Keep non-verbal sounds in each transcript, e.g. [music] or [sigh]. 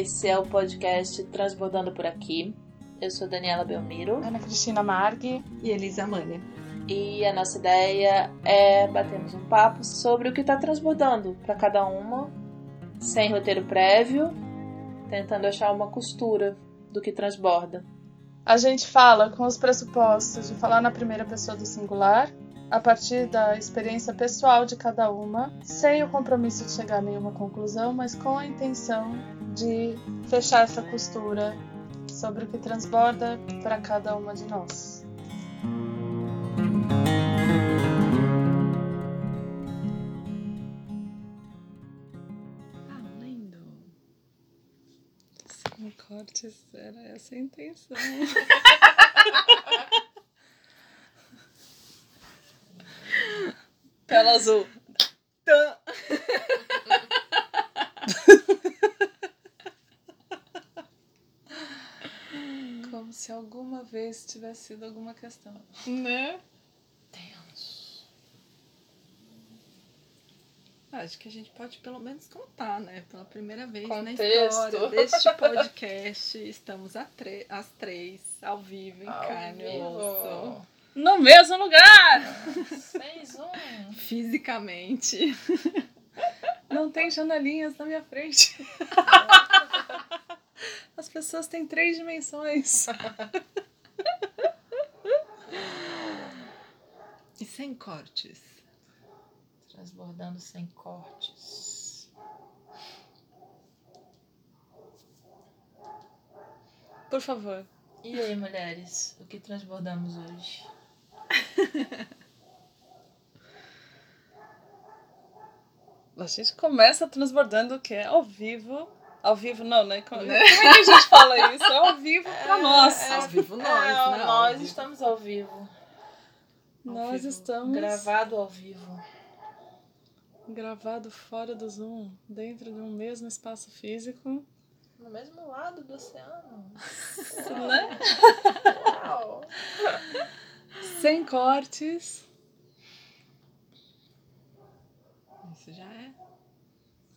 Esse é o podcast Transbordando por Aqui. Eu sou Daniela Belmiro. Ana Cristina Marg e Elisa Mania. E a nossa ideia é batermos um papo sobre o que está transbordando para cada uma, sem roteiro prévio, tentando achar uma costura do que transborda. A gente fala com os pressupostos de falar na primeira pessoa do singular, a partir da experiência pessoal de cada uma, sem o compromisso de chegar a nenhuma conclusão, mas com a intenção de fechar essa costura sobre o que transborda para cada uma de nós. Ah, lindo. Sem cortes, era essa a intenção. [laughs] Tela azul. Como se alguma vez tivesse sido alguma questão. Né? Tenso. Acho que a gente pode pelo menos contar, né? Pela primeira vez Contexto. na história deste podcast, estamos a tre- as três, ao vivo, em Ao carne e osso. No mesmo lugar! Fez um. Fisicamente. Não tem janelinhas na minha frente. As pessoas têm três dimensões. E sem cortes. Transbordando sem cortes. Por favor. E aí, mulheres, o que transbordamos hoje? [laughs] A gente começa transbordando o que é ao vivo. Ao vivo não, né? Como, Né? como é que a gente fala isso? É ao vivo pra [laughs] nós. Ao vivo nós, É, né? Ao nós vivo. estamos ao vivo. ao Nós vivo. estamos Gravado ao vivo. gravado fora do Zoom, dentro de um mesmo espaço físico, No mesmo lado do oceano. [laughs] né? Uau! Sem cortes. Isso já é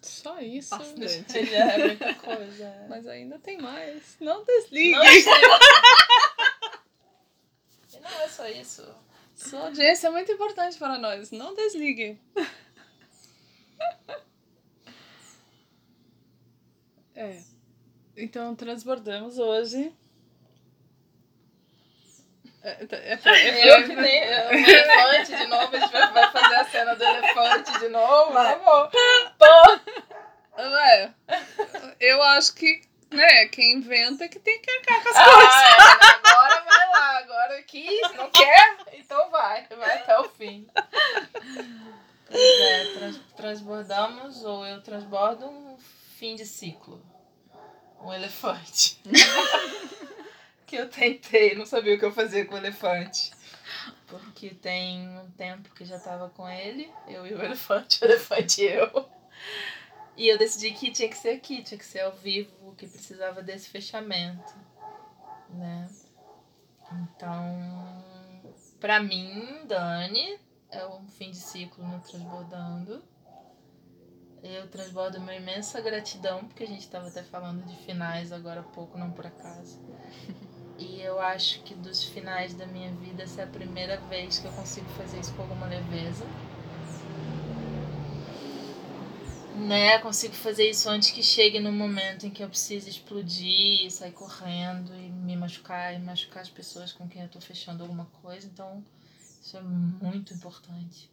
Só isso. bastante. Já é muita coisa. [laughs] Mas ainda tem mais. Não desligue. Não. [laughs] E não é só isso. Sua audiência é muito importante para nós. Não desligue. [laughs] É. Então transbordamos hoje. É, é, é Eu que nem. O elefante de novo, a gente vai fazer a cena do elefante de novo. Vai. Vamos. Pô. Ué, eu acho que, né, quem inventa é que tem que arcar com as coisas. Ah, é, né? agora vai lá. Agora quis, não quer? Então vai. Vai até o fim. Pois é, trans- transbordamos ou eu transbordo um fim de ciclo. Um elefante. [laughs] que eu tentei, não sabia o que eu fazia com o elefante. Porque tem um tempo que já tava com ele, eu e o elefante, [laughs] o elefante e eu. E eu decidi que tinha que ser aqui, tinha que ser ao vivo, que precisava desse fechamento, né? Então, pra mim, Dani, é um fim de ciclo no Transbordando. Eu transbordo uma imensa gratidão, porque a gente estava até falando de finais agora há pouco, não por acaso. E eu acho que dos finais da minha vida, essa é a primeira vez que eu consigo fazer isso com alguma leveza. Né? Consigo fazer isso antes que chegue no momento em que eu preciso explodir, e sair correndo e me machucar e machucar as pessoas com quem eu tô fechando alguma coisa. Então, isso é muito importante.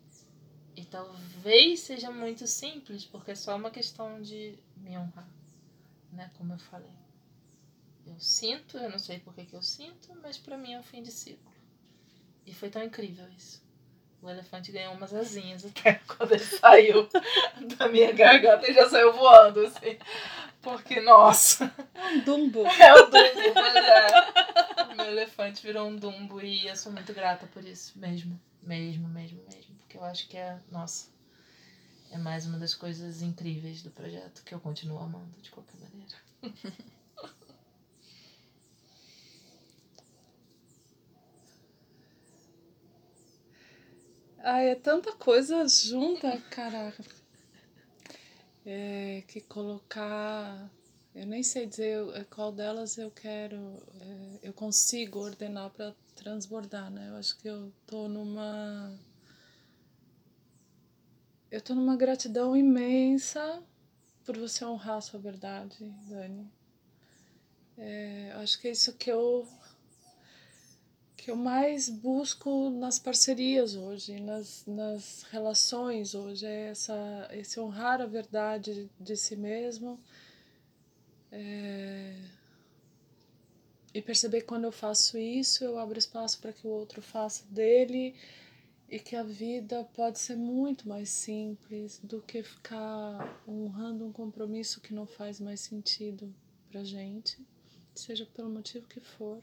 E talvez seja muito simples, porque é só uma questão de me honrar, né? Como eu falei. Eu sinto, eu não sei por que, que eu sinto, mas pra mim é um fim de ciclo. E foi tão incrível isso. O elefante ganhou umas asinhas até [laughs] quando ele saiu [laughs] da minha garganta e já saiu voando, assim. Porque, nossa, Um dumbo. [laughs] é o Dumbo, pois é. O meu elefante virou um Dumbo e eu sou muito grata por isso, mesmo. Mesmo, mesmo, mesmo. Porque eu acho que é, nossa, é mais uma das coisas incríveis do projeto que eu continuo amando de qualquer maneira. Ai, é tanta coisa junta, caraca. É que colocar eu nem sei dizer eh, qual delas eu quero, é, eu consigo ordenar para transbordar, né? Eu acho que eu tô numa eu tô numa gratidão imensa por você honrar a sua verdade, Dani. É, acho que é isso que eu que eu mais busco nas parcerias hoje, nas, nas relações hoje, é essa, esse honrar a verdade de si mesmo é, e perceber que quando eu faço isso, eu abro espaço para que o outro faça dele e que a vida pode ser muito mais simples do que ficar honrando um compromisso que não faz mais sentido pra gente, seja pelo motivo que for.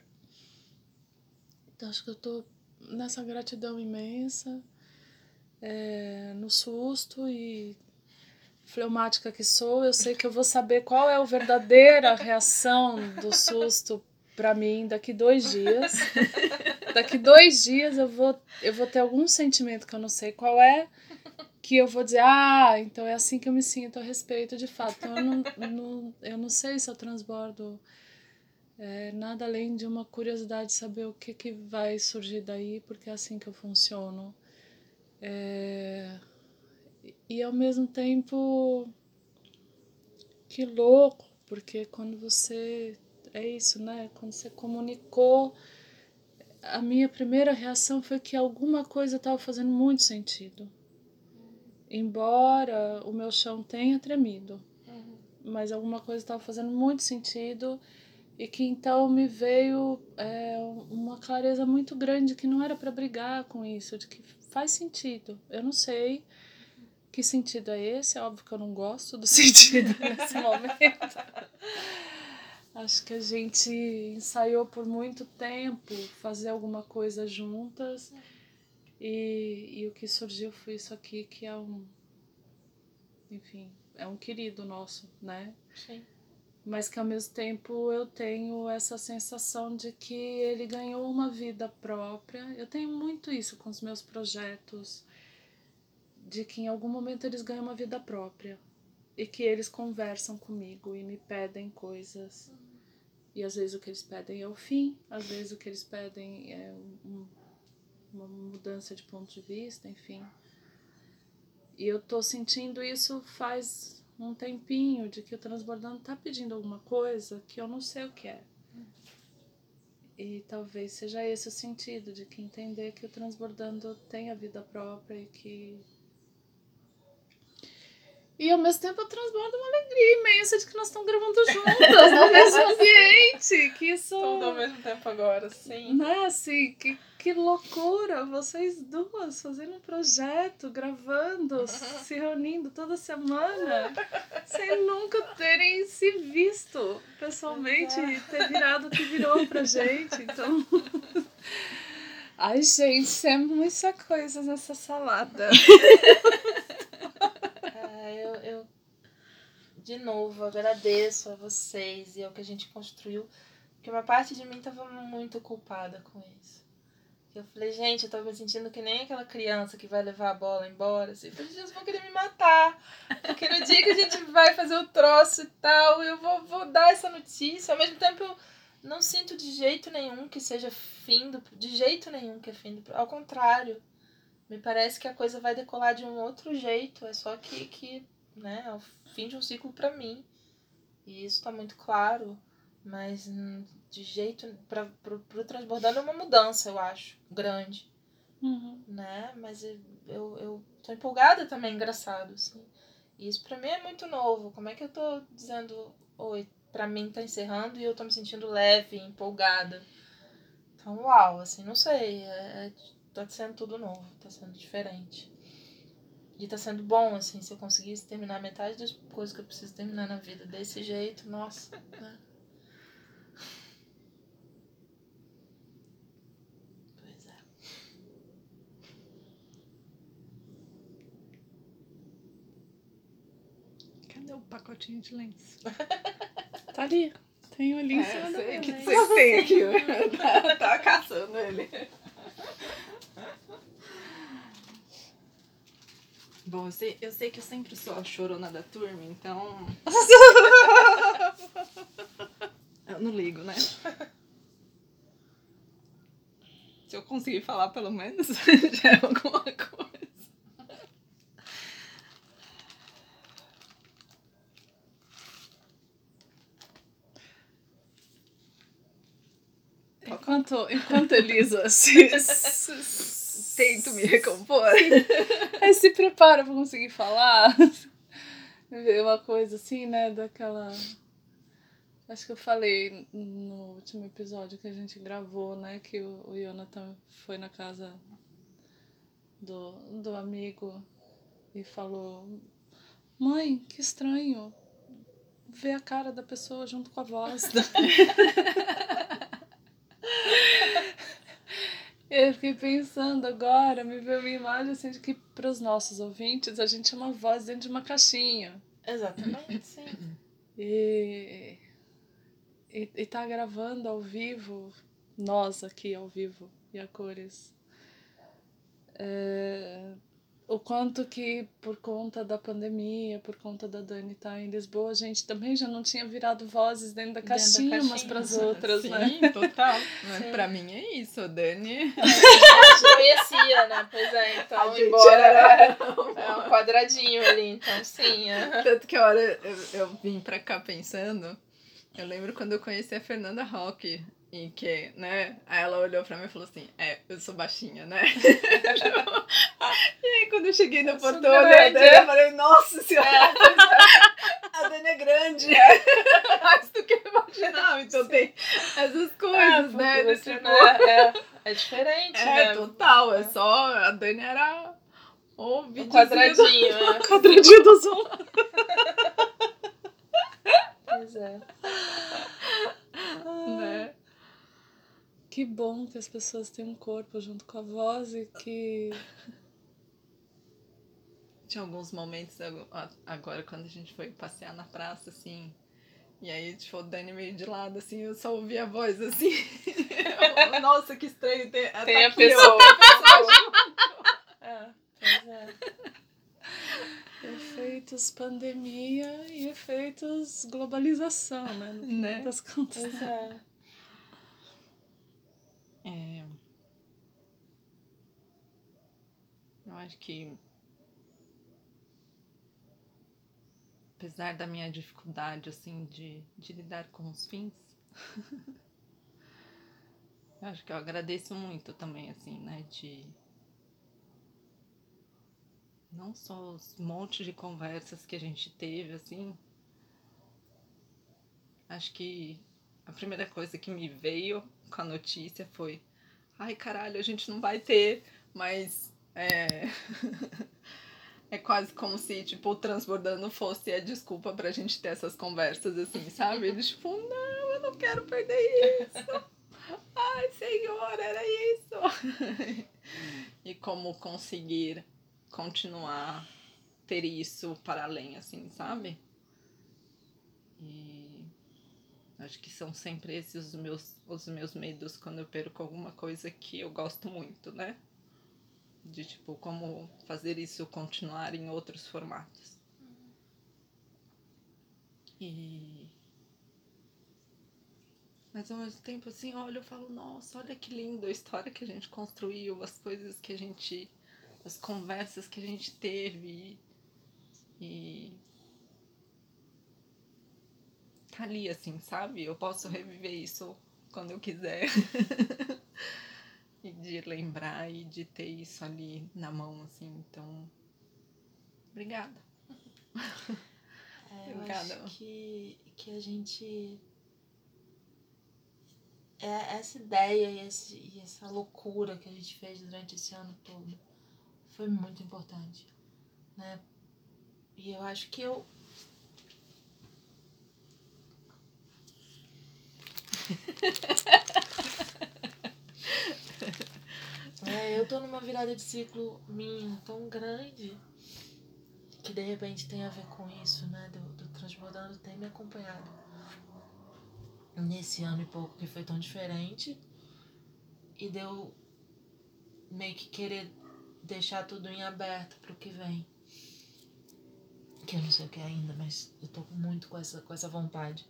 Então acho que eu tô nessa gratidão imensa, é, no susto e fleumática que sou, eu sei que eu vou saber qual é a verdadeira [laughs] reação do susto para mim daqui dois dias. Daqui dois dias eu vou, eu vou ter algum sentimento que eu não sei qual é, que eu vou dizer, ah, então é assim que eu me sinto a respeito de fato. Então eu não, não, eu não sei se eu transbordo é, nada além de uma curiosidade de saber o que, que vai surgir daí, porque é assim que eu funciono. É, e ao mesmo tempo, que louco, porque quando você. É isso, né? Quando você comunicou, a minha primeira reação foi que alguma coisa estava fazendo muito sentido. Embora o meu chão tenha tremido, uhum. mas alguma coisa estava fazendo muito sentido e que então me veio é, uma clareza muito grande que não era para brigar com isso, de que faz sentido. Eu não sei que sentido é esse, é óbvio que eu não gosto do [laughs] sentido nesse momento. Acho que a gente ensaiou por muito tempo fazer alguma coisa juntas e, e o que surgiu foi isso aqui que é um enfim, é um querido nosso, né? Sim mas que ao mesmo tempo eu tenho essa sensação de que ele ganhou uma vida própria. Eu tenho muito isso com os meus projetos, de que em algum momento eles ganham uma vida própria e que eles conversam comigo e me pedem coisas. E às vezes o que eles pedem é o fim, às vezes o que eles pedem é um, uma mudança de ponto de vista, enfim. E eu tô sentindo isso faz um tempinho de que o transbordando tá pedindo alguma coisa que eu não sei o que é. E talvez seja esse o sentido de que entender que o transbordando tem a vida própria e que e ao mesmo tempo eu transbordo uma alegria imensa de que nós estamos gravando juntas no mesmo ambiente. Que isso. Tudo ao mesmo tempo agora, sim. Né, assim, que, que loucura! Vocês duas fazendo um projeto, gravando, se reunindo toda semana, sem nunca terem se visto pessoalmente e ter virado o que virou pra gente. Então. Ai, gente, é muita coisa nessa salada. [laughs] eu, eu de novo agradeço a vocês e ao que a gente construiu, porque uma parte de mim estava muito culpada com isso. Eu falei, gente, eu tava me sentindo que nem aquela criança que vai levar a bola embora. Assim, gente, vão querer me matar. Porque no dia que a gente vai fazer o troço e tal, eu vou, vou dar essa notícia. Ao mesmo tempo, eu não sinto de jeito nenhum que seja fim do. De jeito nenhum que é fim do. Ao contrário. Me parece que a coisa vai decolar de um outro jeito. É só que, que né, é o fim de um ciclo para mim. E isso tá muito claro. Mas hum, de jeito. Pra, pro, transbordando é uma mudança, eu acho. Grande. Uhum. Né? Mas eu, eu, eu tô empolgada também, engraçado. Assim. E isso pra mim é muito novo. Como é que eu tô dizendo. Oi, pra mim tá encerrando e eu tô me sentindo leve, empolgada. Então, uau, assim, não sei. É, é, tá sendo tudo novo, tá sendo diferente. E tá sendo bom, assim, se eu conseguisse terminar metade das coisas que eu preciso terminar na vida desse jeito, nossa, né? Pois é. Cadê o pacotinho de lenço? [laughs] tá ali. Tem o lenço. É, sei que você tem aqui. [laughs] tá, tá caçando ele. Bom, eu sei, eu sei que eu sempre sou a chorona da turma, então. [laughs] Eu não ligo, né? Se eu conseguir falar pelo menos, [laughs] já é alguma coisa. Enquanto, enquanto [laughs] Elisa se, se, Tento me recompor. [laughs] Aí se prepara pra conseguir falar. [laughs] Ver uma coisa assim, né? Daquela. Acho que eu falei no último episódio que a gente gravou, né? Que o, o Jonathan foi na casa do, do amigo e falou: Mãe, que estranho ver a cara da pessoa junto com a voz. [laughs] Eu fiquei pensando agora, me veio uma imagem assim de que para os nossos ouvintes a gente é uma voz dentro de uma caixinha. Exatamente, sim. [clears throat] E, e, e tá gravando ao vivo, nós aqui ao vivo e a cores. É, o quanto que por conta da pandemia, por conta da Dani estar tá em Lisboa, a gente também já não tinha virado vozes dentro da caixinha, da caixinha. umas para as outras, Sim, né? total. Mas pra mim é isso, a Dani. [laughs] A gente conhecia, né? Pois é, então, A gente embora era- é [laughs] um quadradinho ali, então sim. é. Tanto que a hora eu, eu vim pra cá pensando, eu lembro quando eu conheci a Fernanda Roque, e que, né, aí ela olhou pra mim e falou assim, é, eu sou baixinha, né? [laughs] e aí quando eu cheguei no portão, eu olhei a grande, Dani, é. eu falei, nossa senhora, É, é. [laughs] a Dani é grande, [laughs] mais do que eu imaginava, então tem essas coisas, É, né? porque do você tipo, é, é, é diferente, é, né? total, é só, a Dani era o O videozinho quadradinho, é. Quadradinho do. Pois é. do- né? Que bom que as pessoas têm um corpo junto com a voz e que. [laughs] Tinha alguns momentos agora quando a gente foi passear na praça, assim. E aí, tipo, o Dani meio de lado, assim, eu só ouvi a voz assim. [laughs] Eu, Nossa, que estranho. Tem, tá Tem a aqui, pessoa. [laughs] ó. É, pois é. Efeitos pandemia e efeitos globalização, né? No Né? das contas. Pois. É. Eu acho que. Apesar da minha dificuldade, assim, de, de lidar com os fins. [laughs] eu acho que eu agradeço muito também, assim, né? De. Não só os montes de conversas que a gente teve, assim. Acho que a primeira coisa que me veio com a notícia foi: ai caralho, a gente não vai ter, mas é. [laughs] é quase como se, tipo, o transbordando fosse a desculpa pra gente ter essas conversas assim, sabe? Eles, tipo, não, eu não quero perder isso. [laughs] Ai, senhor, era isso. [laughs] e como conseguir continuar ter isso para além, assim, sabe? E acho que são sempre esses os meus, os meus medos quando eu perco alguma coisa que eu gosto muito, né? De tipo, como fazer isso continuar em outros formatos. E. Mas ao mesmo tempo, assim, olha, eu falo, nossa, olha que lindo a história que a gente construiu, as coisas que a gente. as conversas que a gente teve. E. Tá ali, assim, sabe? Eu posso reviver isso quando eu quiser. [laughs] e de lembrar e de ter isso ali na mão, assim, então. Obrigada. É, eu Obrigada. acho que, que a gente. É, essa ideia e, esse, e essa loucura que a gente fez durante esse ano todo foi muito importante. Né? E eu acho que eu. [laughs] É, eu tô numa virada de ciclo minha tão grande que de repente tem a ver com isso, né? Do, do transbordando tem me acompanhado nesse ano e pouco que foi tão diferente e deu meio que querer deixar tudo em aberto pro que vem. Que eu não sei o que é ainda, mas eu tô muito com essa, com essa vontade.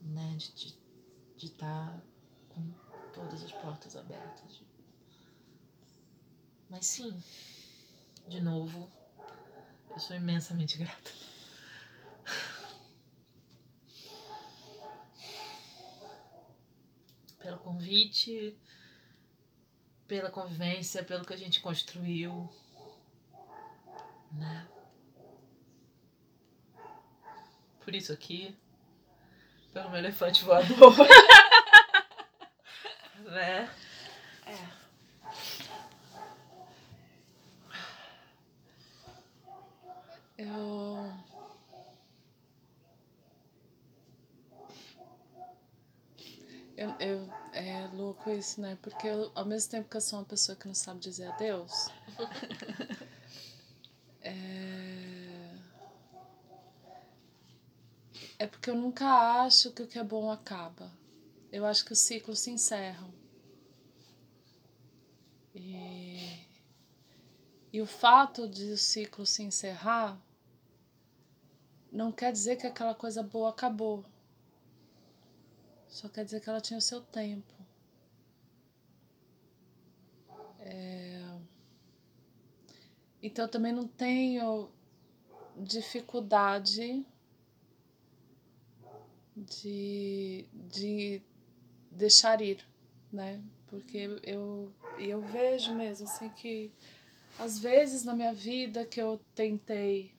né? De estar de, de tá com todas as portas abertas. Mas sim, de novo, eu sou imensamente grata. Pelo convite, pela convivência, pelo que a gente construiu, né? Por isso aqui, pelo meu elefante voador, [laughs] né? É. Eu. Eu, eu, é louco isso, né? Porque eu, ao mesmo tempo que eu sou uma pessoa que não sabe dizer adeus, [laughs] é... é porque eu nunca acho que o que é bom acaba. Eu acho que os ciclos se encerram. E, e o fato de o ciclo se encerrar não quer dizer que aquela coisa boa acabou. Só quer dizer que ela tinha o seu tempo. É... Então eu também não tenho dificuldade de, de deixar ir, né? Porque eu, eu vejo mesmo assim que às vezes na minha vida que eu tentei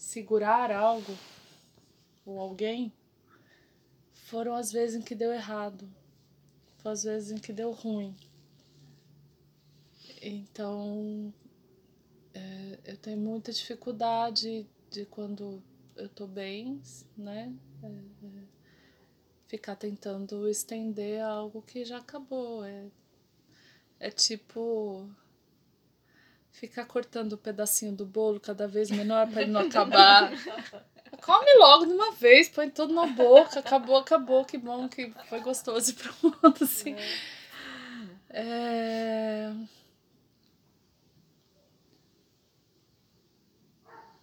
segurar algo ou alguém, foram as vezes em que deu errado, foram as vezes em que deu ruim. Então, é, eu tenho muita dificuldade de quando eu tô bem, né? É, é, ficar tentando estender algo que já acabou. É, é tipo ficar cortando o pedacinho do bolo cada vez menor para ele não acabar. [laughs] Come logo de uma vez, põe tudo na boca, acabou, acabou, que bom que foi gostoso e pronto, assim. É...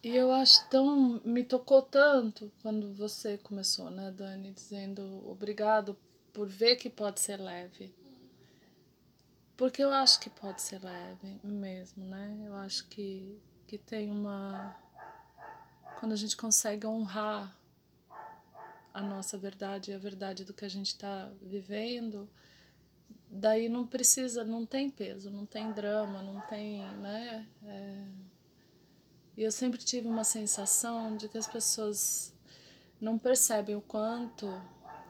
E eu acho tão. Me tocou tanto quando você começou, né, Dani, dizendo obrigado por ver que pode ser leve. Porque eu acho que pode ser leve mesmo, né? Eu acho que, que tem uma quando a gente consegue honrar a nossa verdade e a verdade do que a gente está vivendo, daí não precisa, não tem peso, não tem drama, não tem, né? É... E eu sempre tive uma sensação de que as pessoas não percebem o quanto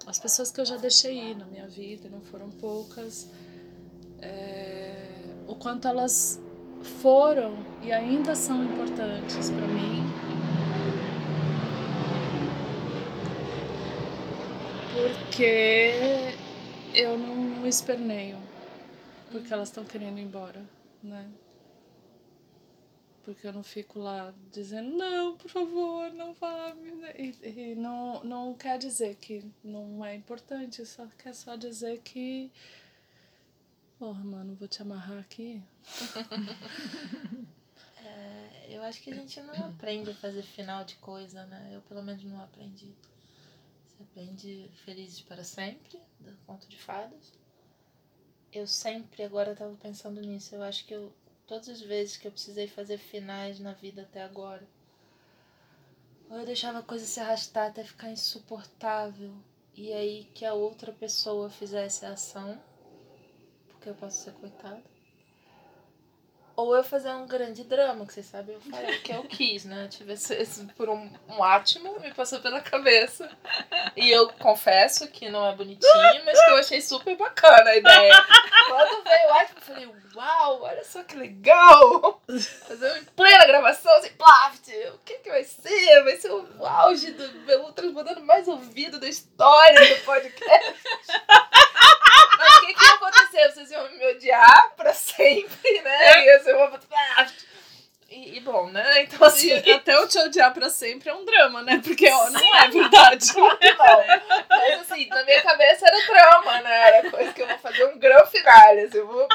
as pessoas que eu já deixei ir na minha vida, não foram poucas, é... o quanto elas foram e ainda são importantes para mim porque eu não esperneio. Porque elas estão querendo ir embora, né? Porque eu não fico lá dizendo, não, por favor, não vá. E, e não, não quer dizer que não é importante, só quer só dizer que. Porra, mano, vou te amarrar aqui. [laughs] é, eu acho que a gente não aprende a fazer final de coisa, né? Eu pelo menos não aprendi. Aprende Felizes para Sempre, do Conto de Fadas. Eu sempre, agora estava pensando nisso, eu acho que eu, todas as vezes que eu precisei fazer finais na vida até agora, ou eu deixava a coisa se arrastar até ficar insuportável, e aí que a outra pessoa fizesse a ação, porque eu posso ser coitada ou eu fazer um grande drama, que vocês sabem, eu falei que eu quis, né? Tive esse, esse por um, um átimo, me passou pela cabeça. E eu confesso que não é bonitinho, mas que eu achei super bacana a ideia. Quando veio o átimo, eu falei, uau, olha só que legal! Fazer em plena gravação, assim, plaft, o que que vai ser? Vai ser o auge do meu transbordando mais ouvido da história do podcast. Que, que ia acontecer? Vocês iam me odiar pra sempre, né? Ia ser uma. E, e, bom, né? Então assim. E até eu te odiar pra sempre é um drama, né? Porque ó, não é verdade. Claro não. Mas assim, na minha cabeça era drama, né? Era coisa que eu vou fazer um grande finale. Assim, eu vou.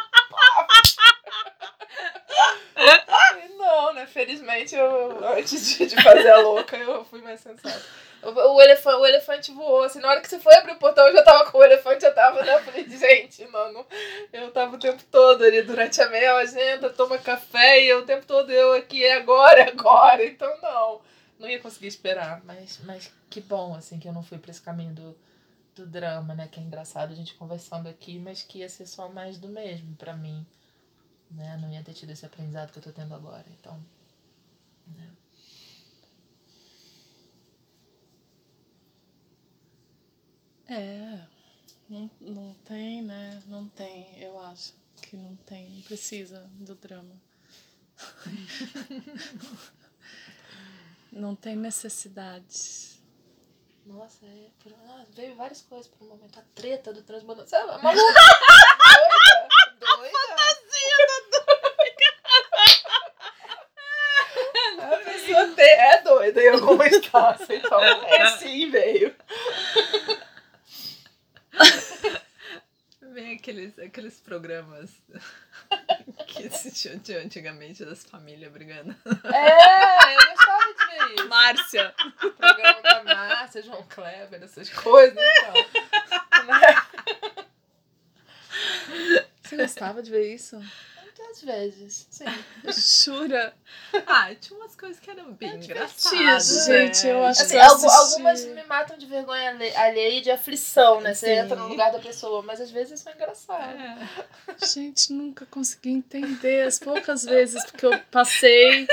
não, né? Felizmente, eu, antes de, de fazer a louca, eu fui mais sensata. O, elefante, o elefante voou, assim, na hora que você foi abrir o portão, eu já tava com o elefante, eu tava? Eu falei, [laughs] gente, não, eu tava o tempo todo ali durante a meia agenda, toma café, e eu, o tempo todo eu aqui, é agora, é agora, então não. Não ia conseguir esperar, mas, mas que bom, assim, que eu não fui pra esse caminho do, do drama, né? Que é engraçado a gente conversando aqui, mas que ia ser só mais do mesmo para mim, né? Não ia ter tido esse aprendizado que eu tô tendo agora, então, É, não, não tem, né? Não tem, eu acho que não tem, não precisa do drama. não tem necessidade. Nossa, é, por, ah, veio várias coisas por um momento. A treta do transbordador. Você é maluca? doida? Doida? A pessoa é doida em alguma instância, então é [laughs] sim, veio. [laughs] Vem aqueles, aqueles programas [laughs] que assistiam antigamente das famílias brigando. É, eu gostava de ver isso. Márcia. O programa da Márcia, João Kleber, essas coisas, então. [laughs] Você gostava de ver isso? Muitas vezes, sim. Jura? Ah, tinha umas coisas que eram bem É engraçadas. Gente, eu acho Assim, que eu assisti. algumas me matam de vergonha alhe- alheia e de aflição, né? Você Sim. entra no lugar da pessoa, mas às vezes isso é engraçado. É. Gente, nunca consegui entender. As poucas vezes que eu passei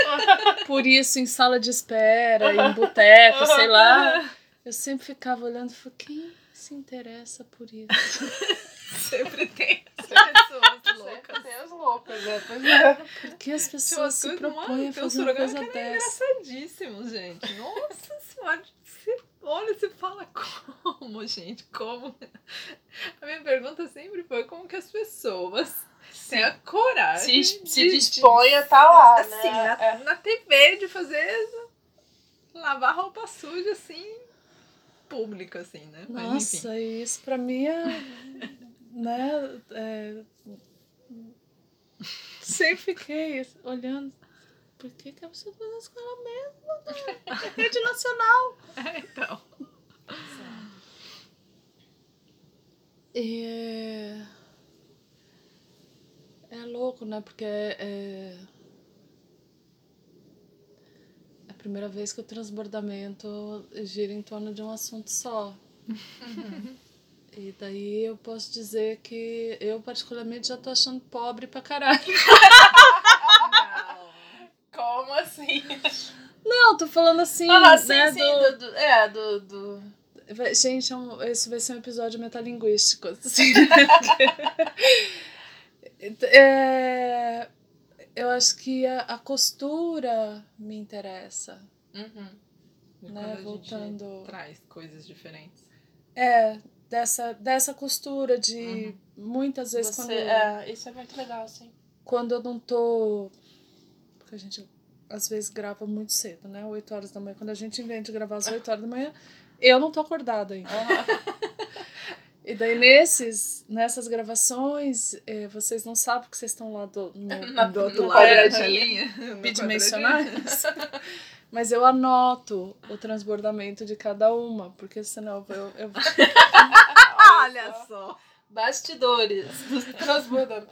por isso em sala de espera, em boteco, sei lá. Eu sempre ficava olhando e falei, quem se interessa por isso? [laughs] Sempre tem as pessoas loucas. Tem as loucas, né? Pois é. [laughs] Por que as Tinha pessoas se propõem a fazer uma coisa dessa? engraçadíssimos, gente. Nossa [laughs] senhora. Você olha, você fala como, gente? Como? A minha pergunta sempre foi como que as pessoas têm a coragem Se, se de- dispõe a tá lá, assim, né? na, na TV de fazer lavar roupa suja assim pública assim, né? Mas, enfim. Nossa, isso pra mim é. né? é, [laughs] sempre fiquei olhando. Por que, que a pessoa tá com ela mesma? né? Rede nacional. [laughs] É, então. E é... é louco, né? Porque é... é a primeira vez que o transbordamento gira em torno de um assunto só. [laughs] E daí eu posso dizer que eu particularmente já tô achando pobre pra caralho. [laughs] Como assim? Não, tô falando assim, Ah, sim, né? sim. do- Do, do- é, do, do. Vai- Gente, é um- esse vai ser um episódio metalinguístico. Assim, [laughs] é, eu acho que a, a costura me interessa. Uhum. E Né, quando a gente voltando- traz coisas diferentes. É, dessa, dessa costura de muitas vezes Você, quando, é, isso é muito legal, sim. quando eu não tô. Porque a gente às vezes grava muito cedo, né? 8 horas da manhã. Quando a gente inventa gravar às 8 horas da manhã, eu não tô acordada ainda. E daí nesses, nessas gravações, eh, vocês não sabem que vocês estão lá do, no, [laughs] Na- Do outro lado no bidimensionais. Mas eu anoto o transbordamento de cada uma, porque senão eu, eu [laughs] Olha só. Bastidores do transbordando.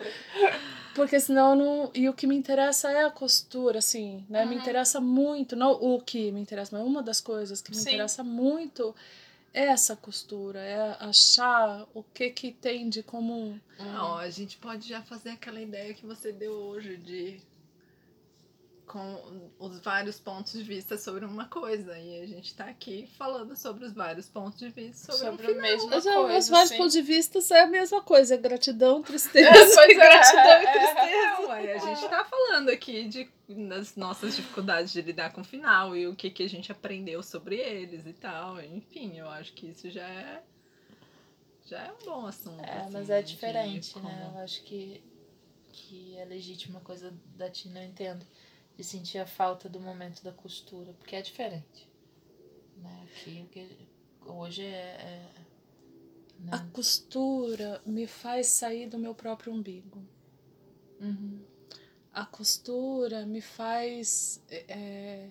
Porque senão eu não. E o que me interessa é a costura, assim, né? Me Uhum. interessa muito, não o que me interessa, mas uma das coisas que me Sim. interessa muito é essa costura, é achar o que que tem de comum. Não, a gente pode já fazer aquela ideia que você deu hoje de com os vários pontos de vista sobre uma coisa. E a gente tá aqui falando sobre os vários pontos de vista sobre, Sobre um o final. mesmo Mas coisa, é, os vários sim. pontos de vista é a mesma coisa, é gratidão, tristeza, É, pois [laughs] é, gratidão e é, tristeza. Não, aí a gente tá falando aqui de, das nossas dificuldades de lidar com o final e o que, que a gente aprendeu sobre eles e tal. Enfim, eu acho que isso já é. Já é um bom assunto. É, assim, mas é diferente, como- né? Eu acho que, que é legítima a coisa da Tina, eu entendo. De sentir a falta do momento da costura, porque é diferente. Né? Aqui, hoje é. é né? A costura me faz sair do meu próprio umbigo. Uhum. A costura me faz é,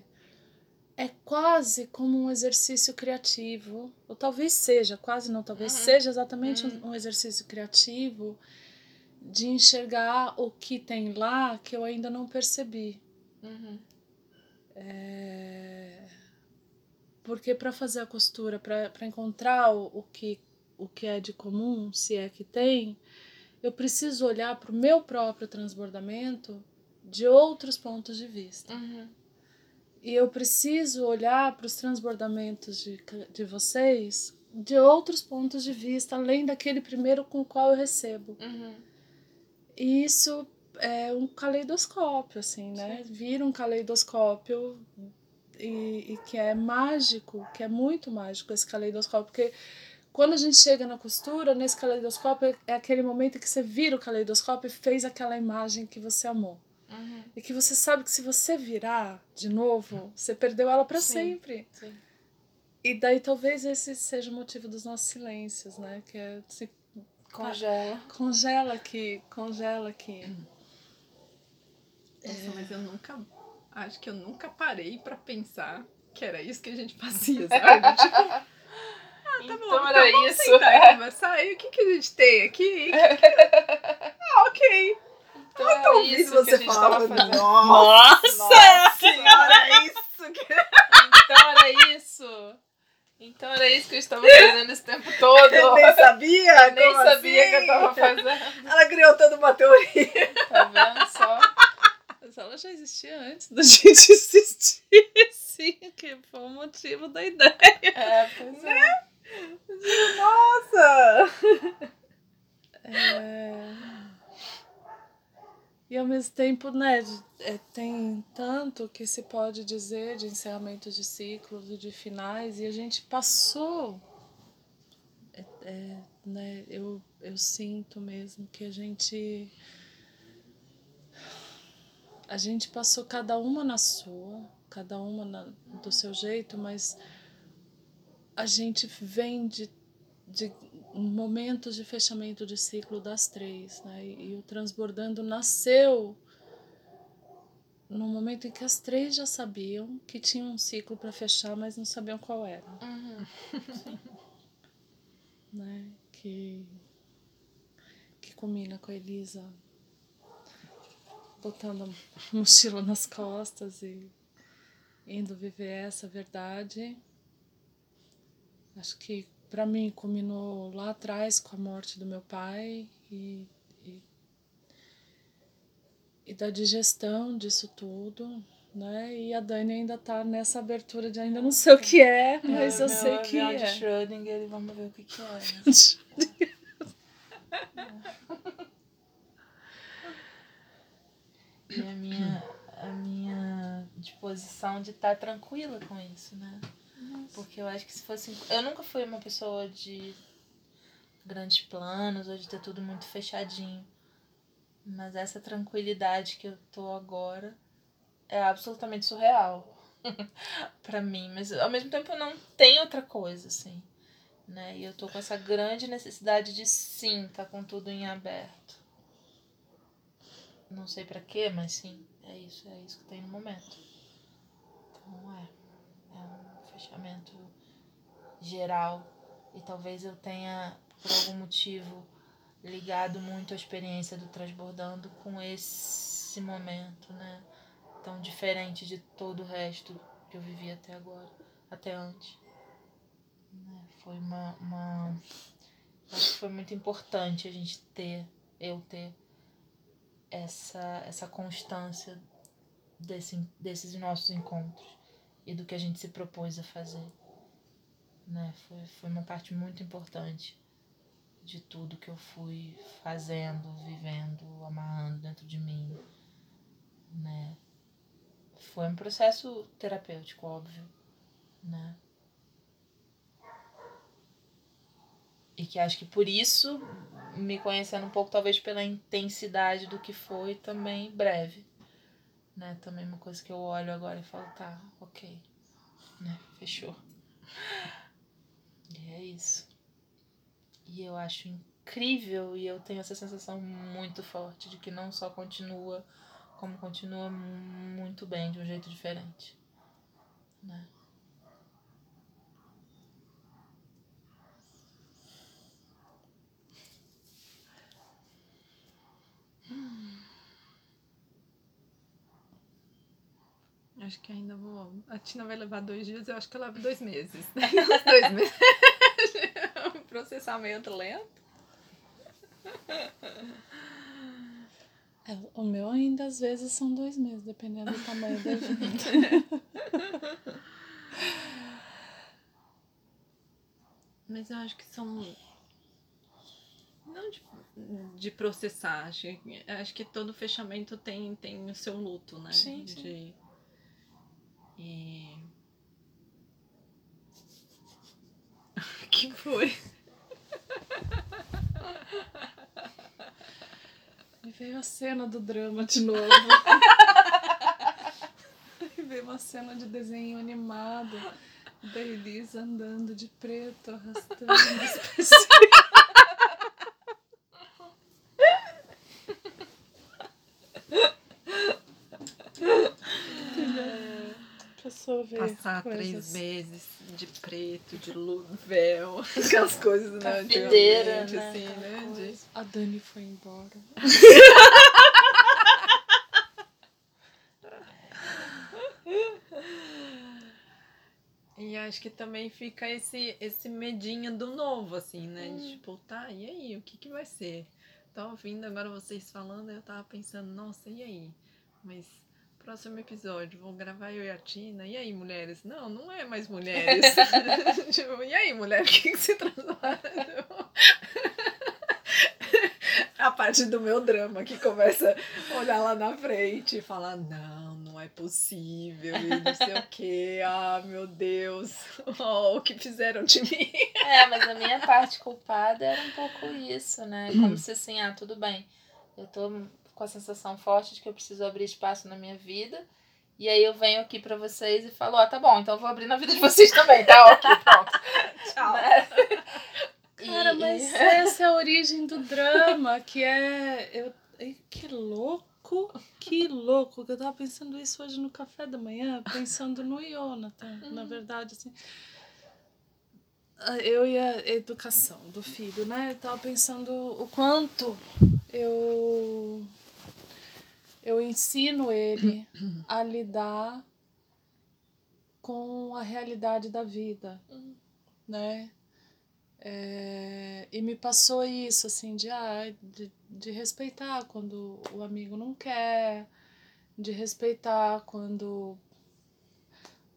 é quase como um exercício criativo, ou talvez seja, quase não, talvez Uhum. seja exatamente Uhum. um, um exercício criativo de enxergar o que tem lá que eu ainda não percebi. Uhum. É, Porque para fazer a costura, para encontrar o, o, que, o que é de comum, se é que tem, eu preciso olhar para o meu próprio transbordamento de outros pontos de vista. Uhum. E eu preciso olhar para os transbordamentos de, de vocês de outros pontos de vista, além daquele primeiro com o qual eu recebo. Uhum. E isso é um caleidoscópio, assim, né? Vira um caleidoscópio e, e que é mágico, que é muito mágico esse caleidoscópio, porque quando a gente chega na costura, nesse caleidoscópio, é aquele momento que você vira o caleidoscópio e fez aquela imagem que você amou. Uhum. E que você sabe que se você virar de novo, você perdeu ela para Sim. sempre. Sim. E daí talvez esse seja o motivo dos nossos silêncios, né? Que é se Congela. congela aqui, congela aqui. Nossa, mas eu nunca. Acho que eu nunca parei pra pensar que era isso que a gente [laughs] fazia, sabe? [laughs] tipo, ah, tá então bom, era então vamos isso. sentar e conversar. E o que, que a gente tem aqui? [laughs] ah, ok. Então era Ouvindo isso que a gente tava fazendo. Nossa! Nossa! senhora, é isso que Então era isso. Então era isso que eu estava fazendo esse tempo todo. eu nem sabia. Eu nem sabia assim? que eu tava fazendo. Ela criou toda uma teoria. Tá vendo só? Mas ela já existia antes da [laughs] gente existir, sim, que foi o motivo da ideia. É, pois é. Nossa! É... E ao mesmo tempo, né, é, tem tanto que se pode dizer de encerramentos de ciclos e de finais, e a gente passou. É, é, né, eu, eu sinto mesmo que a gente. A gente passou cada uma na sua, cada uma na, do seu jeito, mas a gente vem de, de momentos de fechamento de ciclo das três, né? E, e o Transbordando nasceu no momento em que as três já sabiam que tinham um ciclo para fechar, mas não sabiam qual era, Uhum. [laughs] né? Que que combina com a Elisa botando a mochila nas costas e indo viver essa verdade. Acho que para mim culminou lá atrás com a morte do meu pai e, e, e da digestão disso tudo, né? E a Dani ainda tá nessa abertura de ainda não sei o que é, mas eu meu sei que de é. Schrödinger vamos ver o que que é. [laughs] né? E a minha, a minha disposição de estar tranquila com isso, né? Porque eu acho que se fosse. Eu nunca fui uma pessoa de grandes planos ou de ter tudo muito fechadinho. Mas essa tranquilidade que eu tô agora é absolutamente surreal [laughs] pra mim. Mas ao mesmo tempo eu não tenho outra coisa, assim. Né? E eu tô com essa grande necessidade de sim, tá com tudo em aberto. Não sei pra quê, mas sim, é isso, é isso que tem no momento. Então é. É um fechamento geral. E talvez eu tenha, por algum motivo, ligado muito a experiência do transbordando com esse momento, né? Tão diferente de todo o resto que eu vivi até agora, até antes. Né? Foi uma, uma. Acho que foi muito importante a gente ter, eu ter essa, essa constância desse, desses nossos encontros e do que a gente se propôs a fazer. Né? Foi, foi uma parte muito importante de tudo que eu fui fazendo, vivendo, amarrando dentro de mim. Né? Foi um processo terapêutico, óbvio. Né? E que acho que por isso, me conhecendo um pouco, talvez pela intensidade do que foi, também breve. Né? Também uma coisa que eu olho agora e falo, tá, ok. Né? Fechou. E é isso. E eu acho incrível e eu tenho essa sensação muito forte de que não só continua, como continua muito bem, de um jeito diferente. Né? Acho que ainda vou. A Tina vai levar dois dias, eu acho que eu levo dois meses. [laughs] dois meses. [laughs] Processamento lento. É, o meu ainda às vezes são dois meses, dependendo do tamanho da gente. [laughs] Mas eu acho que são. Não de, de processar. Acho, acho que todo fechamento tem, tem o seu luto, né? Sim, de, E. [laughs] que foi? E veio a cena do drama de novo. e veio uma cena de desenho animado da Elisa andando de preto, arrastando as pessoas. A pessoa vê Passar três coisas. meses de preto, de véu, [laughs] aquelas coisas, né? Capideira, antigamente, né? assim, né? De- A Dani foi embora. [laughs] E acho que também fica esse, esse medinho do novo, assim, né? Hum. De tipo, tá, e aí, o que que vai ser? Tava ouvindo agora vocês falando, eu tava pensando, nossa, e aí? Mas próximo episódio, vou gravar eu e a Tina. E aí, mulheres? Não, não é mais mulheres. [laughs] tipo, e aí, mulher, o que que se transforma? a parte do meu drama que começa a olhar lá na frente e falar, não, não é possível, e não sei o que, ah, meu Deus, oh, o que fizeram de mim. É, mas a minha parte culpada era um pouco isso, né? Como se assim, ah, tudo bem. Eu tô com a sensação forte de que eu preciso abrir espaço na minha vida. E aí eu venho aqui pra vocês e falo, ó, tá bom, então eu vou abrir na vida de vocês também, tá? Ok, pronto. [laughs] Tchau. Né? [laughs] Cara, E- mas essa é a origem do drama, que é. Eu, que louco, que louco. que Eu tava pensando isso hoje no café da manhã, pensando no Jonathan, na verdade, assim. Ah, Eu e a educação do filho, né? Eu tava pensando o quanto eu. Eu ensino ele a lidar com a realidade da vida, né? É, e me passou isso, assim, de, ah, de, de respeitar quando o amigo não quer, de respeitar quando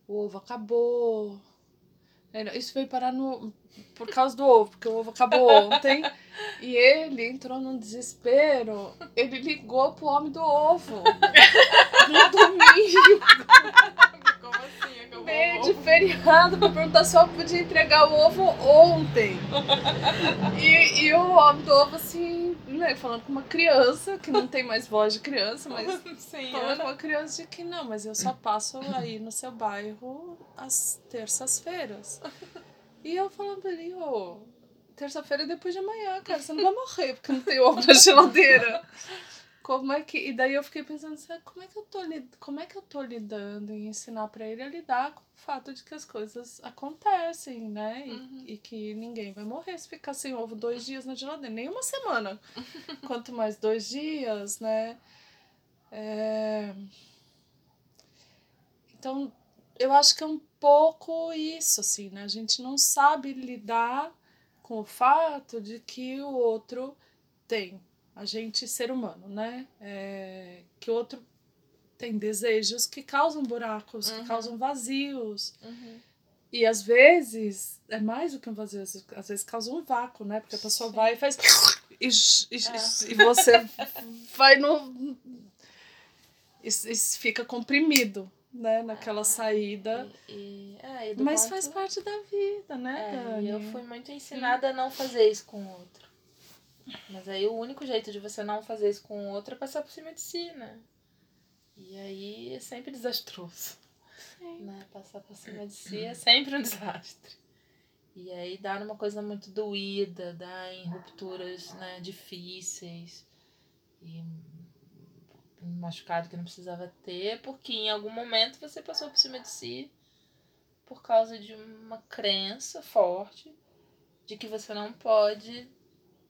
o ovo acabou. É, Isso veio parar no, por causa do ovo, porque o ovo acabou ontem. e ele entrou num desespero. Ele ligou pro homem do ovo. No domingo Como assim? Acabou meio de feriado pra perguntar se eu podia entregar o ovo ontem. E, e o homem do ovo, assim, né, falando com uma criança, que não tem mais voz de criança, mas [laughs] falando com Ana. uma criança de que não, mas eu só passo aí no seu bairro às terças-feiras. E eu falando ele, ô, terça-feira é depois de amanhã, cara, você não vai morrer porque não tem ovo na geladeira. Como é que. E daí eu fiquei pensando assim, como é que eu tô, lid- como é que eu tô lidando em ensinar pra ele a lidar com o fato de que as coisas acontecem, né? E, Uhum. e que ninguém vai morrer se ficar sem ovo dois dias na geladeira, nem uma semana. [laughs] Quanto mais dois dias, né? É... Então, eu acho que é um pouco isso, assim, né? A gente não sabe lidar com o fato de que o outro tem, a gente ser humano, né? É, que o outro tem desejos que causam buracos, que Uhum. causam vazios. Uhum. E às vezes, é mais do que um vazio, às vezes- causa um vácuo, né? Porque a pessoa Sim. vai e faz. E, e, É. e você vai no. E, e fica comprimido, né? Naquela saída. E, é, Mas quanto- faz parte da vida, né, É, Dani? eu fui muito ensinada a não fazer isso com o outro. Mas aí o único jeito de você não fazer isso com o outro é passar por cima de si, né? E aí é sempre desastroso. Sim. Né? Passar por cima de si é sempre um desastre. E aí dá numa coisa muito doída, dá em rupturas né, difíceis. E machucado que não precisava ter, porque em algum momento você passou por cima de si por causa de uma crença forte de que você não pode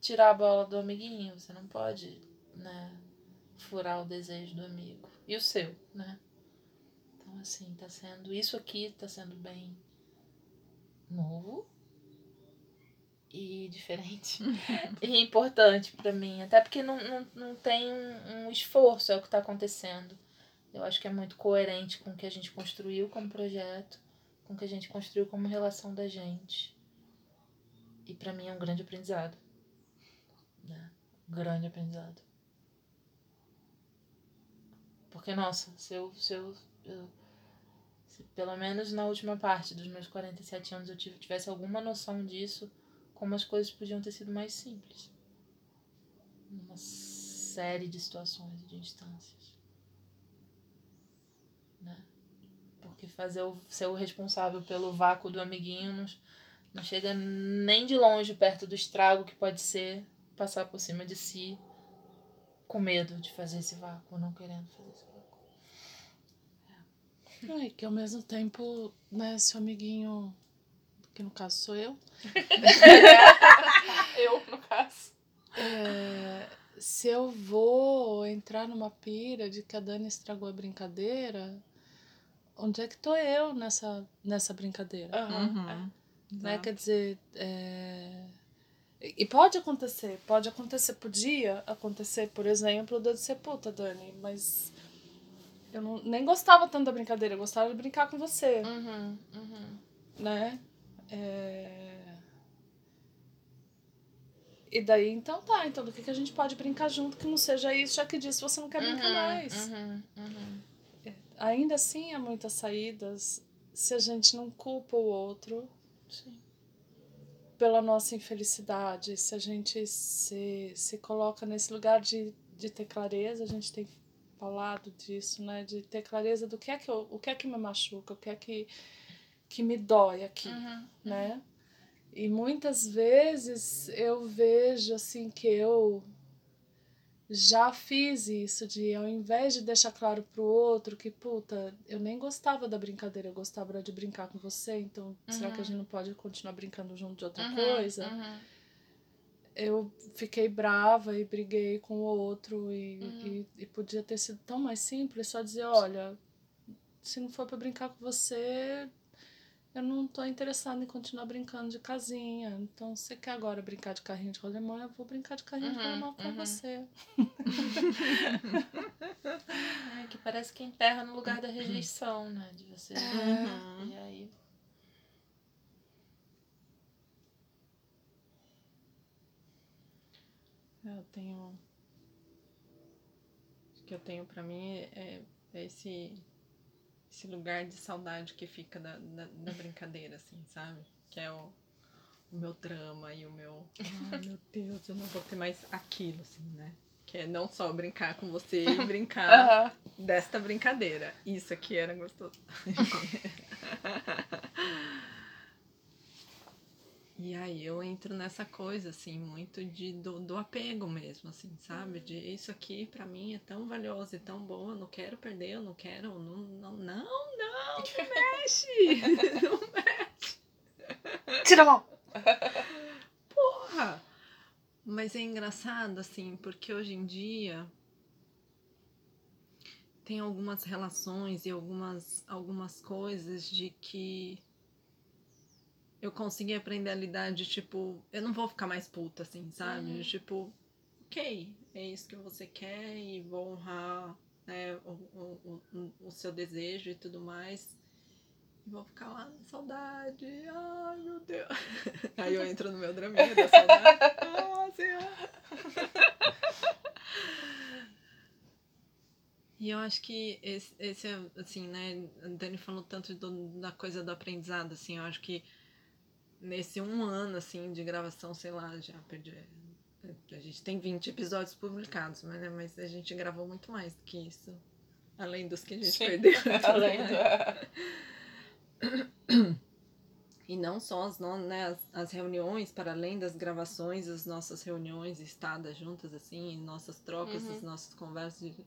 tirar a bola do amiguinho, você não pode, né, furar o desejo do amigo e o seu, né? Então assim, tá sendo isso aqui tá sendo bem novo e diferente [laughs] e importante para mim, até porque não, não, não tem um, um esforço, é o que tá acontecendo. Eu acho que é muito coerente com o que a gente construiu como projeto, com o que a gente construiu como relação da gente. E para mim é um grande aprendizado. Grande aprendizado. Porque, nossa, se eu, se eu, eu se pelo menos na última parte dos meus 47 anos eu tivesse alguma noção disso, como as coisas podiam ter sido mais simples. Uma série de situações, de instâncias. Né? Porque fazer o, ser o responsável pelo vácuo do amiguinho não, não chega nem de longe perto do estrago que pode ser passar por cima de si com medo de fazer esse vácuo, não querendo fazer esse vácuo. É. É, que ao mesmo tempo, né, seu amiguinho, que no caso sou eu. [laughs] eu, no caso. É, se eu vou entrar numa pira de que a Dani estragou a brincadeira, onde é que tô eu nessa, nessa brincadeira? Uhum. Né? Quer dizer, é... e pode acontecer, pode acontecer, podia acontecer, por exemplo, de eu ser puta, Dani, mas eu não, nem gostava tanto da brincadeira, eu gostava de brincar com você, Uhum, uhum. né? É... E daí, então tá, então do que, que a gente pode brincar junto que não seja isso, já que disso você não quer brincar Uhum, mais. uhum, uhum. Ainda assim há muitas saídas se a gente não culpa o outro Sim. Pela nossa infelicidade, se a gente se, se coloca nesse lugar de, de ter clareza, a gente tem falado disso, né? De ter clareza do que é que eu, o que é que me machuca, o que é que, que me dói aqui, Uhum. né? E muitas vezes eu vejo assim que eu já fiz isso de ao invés de deixar claro pro outro que puta, eu nem gostava da brincadeira, eu gostava de brincar com você, então será que a gente não pode continuar brincando junto de outra Uhum, coisa? uhum. Eu fiquei brava e briguei com o outro e, Uhum. e, e podia ter sido tão mais simples só dizer, olha, se não for pra brincar com você, eu não tô interessada em continuar brincando de casinha. Então, se você quer agora brincar de carrinho de rolemã, eu vou brincar de carrinho de Uhum, rolemã com uhum. você. [laughs] É, que parece que enterra no lugar da rejeição, né? De você. Uhum. E aí. Eu tenho. O que eu tenho pra mim é, é esse, esse lugar de saudade que fica da, da, da brincadeira, assim, sabe? Que é o, o meu drama e o meu. Ai, meu Deus, eu não vou ter mais aquilo, assim, né? Que é não só brincar com você e [laughs] brincar Aham. desta brincadeira. Isso aqui era gostoso. [laughs] E aí eu entro nessa coisa, assim, muito de, do, do apego mesmo, assim, sabe? De isso aqui pra mim é tão valioso e tão bom, eu não quero perder, eu não quero, não, não, não, não, não mexe! [laughs] Não mexe! Tira a mão! Porra! Mas é engraçado, assim, porque hoje em dia tem algumas relações e algumas, algumas coisas de que eu consegui aprender a lidar de tipo, eu não vou ficar mais puta, assim, sabe? Uhum. Tipo, ok, é isso que você quer e vou honrar né, o, o, o, o seu desejo e tudo mais. E vou ficar lá na saudade. Ai, meu Deus. [laughs] Aí eu entro no meu draminha da saudade. Ah, Senhor. E eu acho que esse, esse é, assim, né? A Dani falou tanto do- da coisa do aprendizado, assim, eu acho que nesse um ano, assim, de gravação, sei lá, já perdi. A gente tem 20 episódios publicados, mas, né, mas a gente gravou muito mais do que isso. Além dos que a gente Sim. perdeu. [laughs] Além do... E não só as, né, as, as reuniões, para além das gravações, as nossas reuniões estadas juntas, assim, nossas trocas, Uhum. as nossas conversas. de-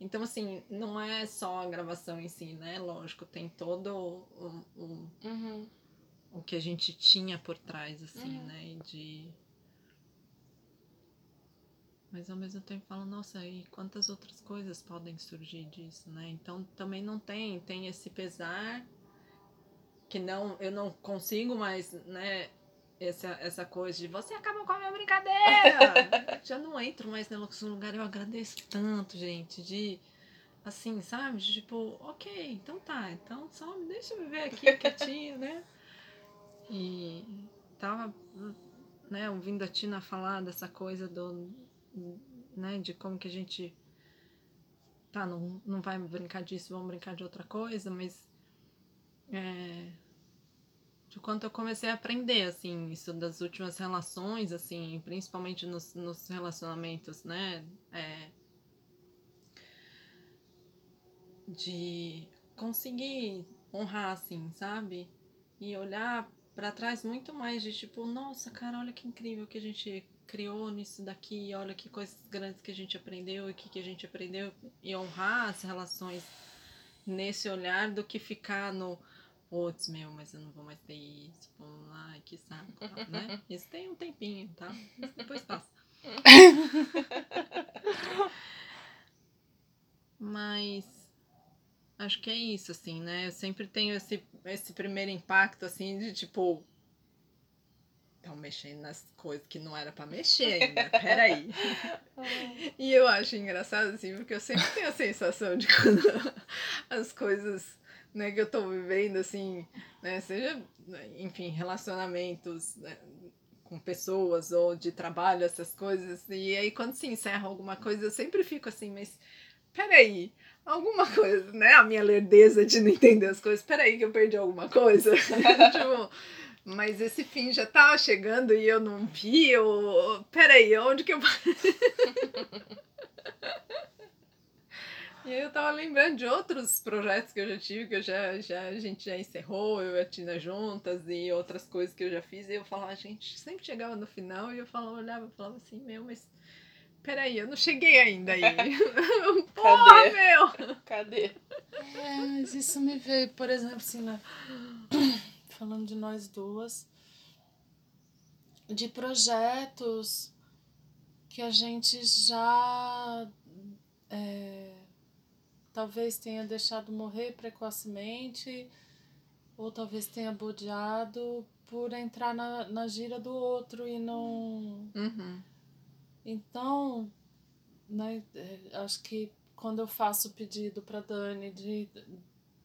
Então, assim, não é só a gravação em si, né? Lógico, tem todo um, um- que a gente tinha por trás, assim, Uhum. né? E de. Mas ao mesmo tempo falo, nossa, e quantas outras coisas podem surgir disso, né? Então também não tem, tem esse pesar que não, eu não consigo mais, né? Essa, essa coisa de você acabou com a minha brincadeira! [laughs] Já não entro mais nesse lugar, eu agradeço tanto, gente, de assim, sabe? De, tipo, ok, então tá, então só me deixa eu viver aqui quietinho, né? E tava, né, ouvindo a Tina falar dessa coisa do, né, de como que a gente tá, não, não vai brincar disso, vamos brincar de outra coisa, mas é, de quanto eu comecei a aprender, assim, isso das últimas relações, assim, principalmente nos, nos relacionamentos, né, é, de conseguir honrar, assim, sabe? E olhar para trás muito mais de tipo, nossa, cara, olha que incrível que a gente criou nisso daqui, olha que coisas grandes que a gente aprendeu e que, que a gente aprendeu e honrar as relações nesse olhar do que ficar no putz, meu, mas eu não vou mais ter isso, pô, ai, que saco, né? [laughs] Isso tem um tempinho, tá? Isso depois passa. [laughs] Mas acho que é isso, assim, né? Eu sempre tenho esse, esse primeiro impacto, assim, de tipo. Estão mexendo nas coisas que não era pra mexer ainda, [laughs] peraí. e eu acho engraçado, assim, porque eu sempre tenho a sensação de quando [laughs] as coisas né, que eu tô vivendo, assim, né, seja, enfim, relacionamentos né, com pessoas ou de trabalho, essas coisas, e aí quando se encerra alguma coisa, eu sempre fico assim, mas peraí, alguma coisa, né? A minha lerdeza de não entender as coisas, peraí que eu perdi alguma coisa. [laughs] tipo, mas esse fim já tava chegando e eu não vi, eu... peraí, onde que eu... [laughs] E eu tava lembrando de outros projetos que eu já tive, que eu já, já, a gente já encerrou, eu e a Tina juntas, e outras coisas que eu já fiz, e eu falava, a gente sempre chegava no final e eu falava, olhava e falava assim, meu, mas peraí, eu não cheguei ainda aí. [laughs] [laughs] Porra, Cadê? meu! Cadê? É, mas isso me veio, por exemplo, assim, [coughs] falando de nós duas, de projetos que a gente já é, talvez tenha deixado morrer precocemente, ou talvez tenha bodeado por entrar na, na gira do outro e não. Uhum. Então, né, é, acho que quando eu faço o pedido para Dani de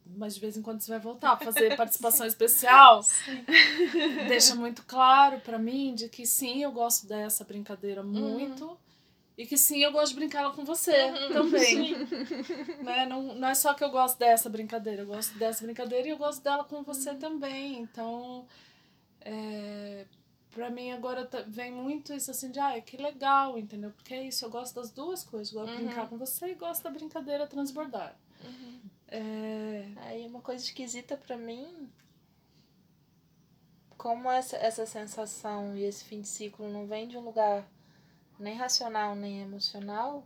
mas de vez em quando você vai voltar a fazer [laughs] participação especial, deixa muito claro para mim de que sim, eu gosto dessa brincadeira muito e que sim, eu gosto de brincar com você também. Né? Não, não é só que eu gosto dessa brincadeira, eu gosto dessa brincadeira e eu gosto dela com você também. Então, é, pra mim agora tá- vem muito isso assim de, ah, que legal, entendeu? Porque é isso, eu gosto das duas coisas. Eu gosto de Uhum. brincar com você e gosto da brincadeira transbordar. É, Aí uma coisa esquisita pra mim, como essa, essa sensação e esse fim de ciclo não vem de um lugar nem racional nem emocional,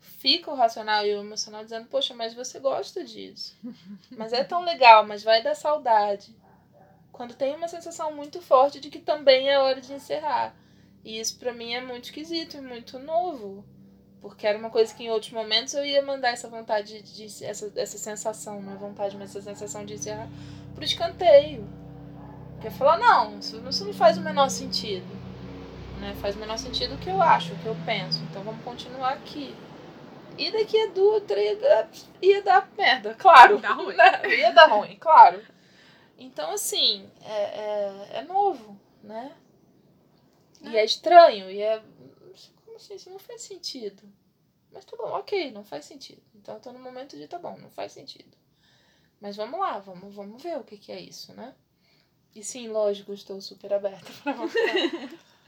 fica o racional e o emocional dizendo, poxa, mas você gosta disso. [laughs] Mas é tão legal, mas vai dar saudade. Quando tem uma sensação muito forte de que também é hora de encerrar. E isso pra mim é muito esquisito e muito novo. Porque era uma coisa que em outros momentos eu ia mandar essa vontade de. de- essa, essa sensação, não é vontade, mas essa sensação de encerrar pro escanteio. Porque eu falar, não, isso, isso não faz o menor sentido. Né? Faz o menor sentido o que eu acho, o que eu penso. Então vamos continuar aqui. E daqui a duas, três, ia dar merda, claro. Dá ruim. [laughs] né? Ia dar ruim, claro. Então, assim, é, é, é novo, né? E é estranho, e é. Como assim? Isso não faz sentido. Mas tá bom, ok, não faz sentido. Então eu tô no momento de tá bom, não faz sentido. Mas vamos lá, vamos, vamos ver o que, que é isso, né? E sim, lógico, estou super aberta [laughs] pra voltar.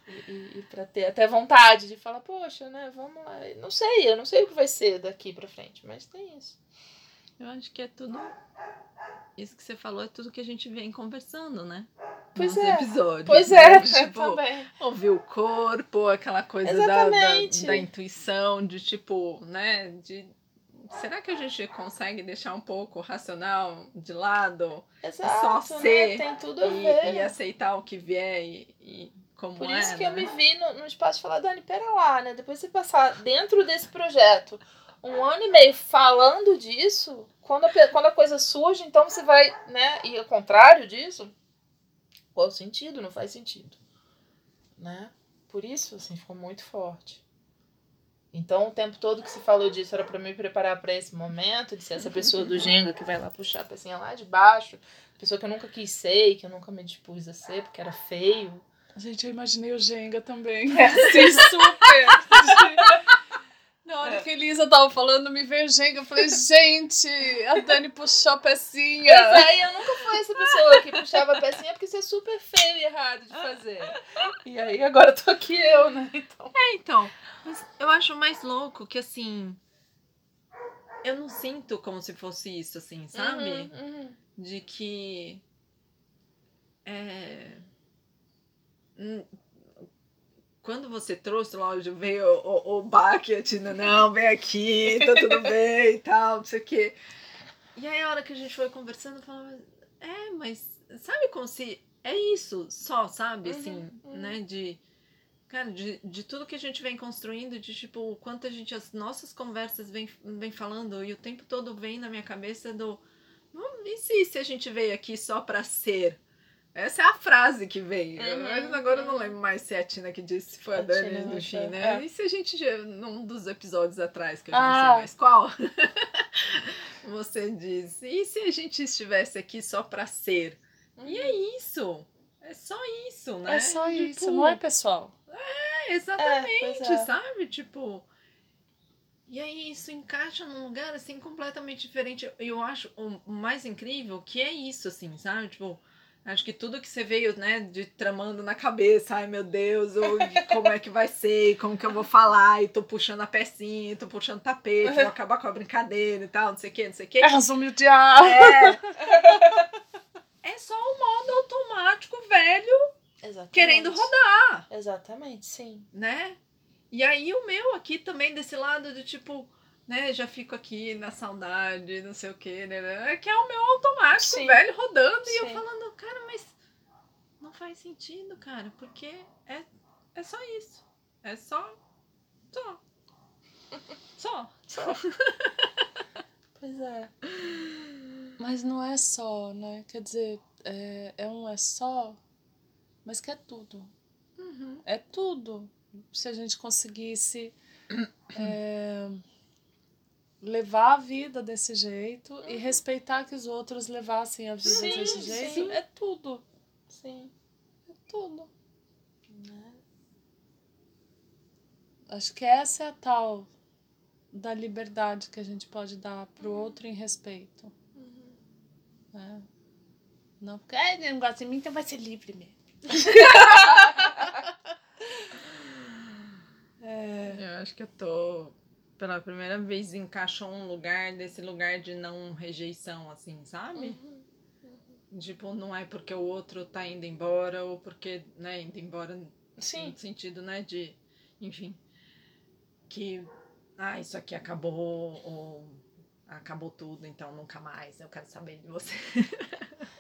e, e, e pra ter até vontade de falar, poxa, né, vamos lá. Não sei, eu não sei o que vai ser daqui pra frente, mas tem isso. Eu acho que é tudo. Isso que você falou é tudo que a gente vem conversando, né? Pois Nos é. episódios. Pois né? é, tipo, também. ouvir o corpo, aquela coisa da, da, da intuição, de tipo, né? De será que a gente consegue deixar um pouco o racional de lado? Exato, só né? ser Tem tudo a E, ver. e aceitar o que vier e, e como Por é, isso que eu né? me vi no, no espaço de falar, Dani, pera lá, né? Depois você passar dentro desse projeto um ano e meio falando disso, quando a, quando a coisa surge, então você vai, né? E ao contrário disso, qual o sentido? Não faz sentido. Né? Por isso, assim, ficou muito forte. Então, o tempo todo que se falou disso era pra me preparar pra esse momento, de ser essa pessoa do Jenga que vai lá puxar a pecinha lá de baixo, pessoa que eu nunca quis ser, que eu nunca me dispus a ser, porque era feio. Gente, eu imaginei o Jenga também. [laughs] Assim, super. [laughs] Na hora que a Elisa tava falando, me veio. Eu falei, gente, a Dani puxou a pecinha. Pois é, e eu nunca fui essa pessoa que puxava a pecinha porque isso é super feio e errado de fazer. E aí agora tô aqui eu, né? Então. É, então, mas eu acho mais louco que assim. Eu não sinto como se fosse isso, assim, sabe? Uhum, uhum. De que. É. Quando você trouxe, lógico, veio o, o, o baque, a Tina, não, vem aqui, tá tudo [laughs] bem e tal, não sei o quê. E aí a hora que a gente foi conversando, eu falava, é, mas sabe como se. É isso só, sabe? Uhum, Assim, uhum. né? De. Cara, de, de tudo que a gente vem construindo, de tipo, o quanto a gente, as nossas conversas vem, vem falando, e o tempo todo vem na minha cabeça do. "Hum, E se, se a gente veio aqui só pra ser? Essa é a frase que vem. Uhum, Mas agora eu não uhum. lembro mais se é a Tina que disse, se foi a, A Dani Tina, acho, fim, né? é. E se a gente, num dos episódios atrás, que eu já não Ah. sei mais qual, [laughs] você disse, e se a gente estivesse aqui só pra ser? E é isso. É só isso, né? É só Tipo, isso, não é pessoal. é, exatamente, pois é. sabe? Tipo. E aí isso encaixa num lugar assim completamente diferente. Eu- acho o mais incrível que é isso, assim, sabe? Tipo, acho que tudo que você veio, né, de tramando na cabeça, ai meu Deus, ou como é que vai ser, como que eu vou falar, e tô puxando a pecinha, e tô puxando tapete, vou acabar com a brincadeira e tal, não sei o que, não sei o que. É resumo de ar. É. é só o modo automático velho Exatamente. querendo rodar Exatamente, sim. né? E aí o meu aqui também desse lado de tipo, né, já fico aqui na saudade, não sei o que, né? né, Que é o meu automático, Sim. velho, rodando e eu Sim. falando, cara, mas não faz sentido, cara, porque é, é só isso. É só. Só. Só. [laughs] Só. pois é. Mas não é só, né? Quer dizer, é, é um é só, mas que é tudo. Uhum. É tudo. Se a gente conseguisse [clears throat] é, levar a vida desse jeito e respeitar que os outros levassem a vida Sim, desse jeito, sim. é tudo. Sim. É tudo. Né? Acho que essa é a tal da liberdade que a gente pode dar pro outro em respeito. Uhum. Né? Não porque "Ai, ele não gosta de mim, então vai ser livre mesmo. [laughs] é, Eu acho que eu tô. Pela primeira vez encaixou um lugar desse lugar de não rejeição, assim, sabe? Uhum. Tipo, não é porque o outro tá indo embora ou porque, né, indo embora Sim. no sentido, né, de, enfim, que, ah, isso aqui acabou ou acabou tudo, então nunca mais, eu quero saber de você. [laughs]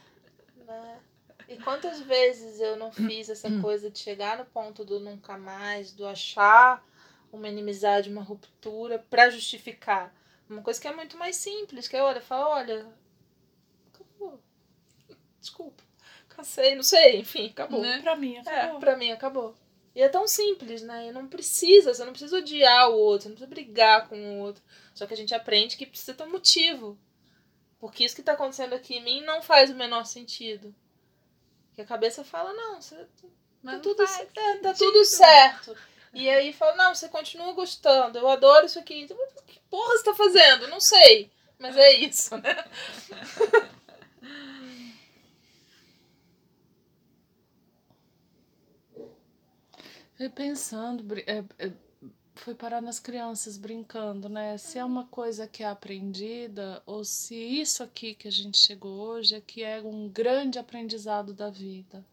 Né? E quantas vezes eu não fiz essa [coughs] coisa de chegar no ponto do nunca mais, do achar uma inimizade, uma ruptura pra justificar. Uma coisa que é muito mais simples, que é, olha, fala, olha, acabou. Desculpa. Cansei, não sei, enfim, acabou. Né? pra mim, É, acabou. pra mim acabou. E é tão simples, né? E não precisa, você não precisa odiar o outro, não precisa brigar com o outro. Só que a gente aprende que precisa ter um motivo. Porque isso que tá acontecendo aqui em mim não faz o menor sentido. Que a cabeça fala, não, você Mas tá, tudo, é, tá tudo certo. E aí fala, não, você continua gostando, eu adoro isso aqui. Que porra você tá fazendo? Não sei. Mas é isso, né? [laughs] Fui pensando, é, é, fui parar nas crianças brincando, né? Se é uma coisa que é aprendida ou se isso aqui que a gente chegou hoje é que é um grande aprendizado da vida.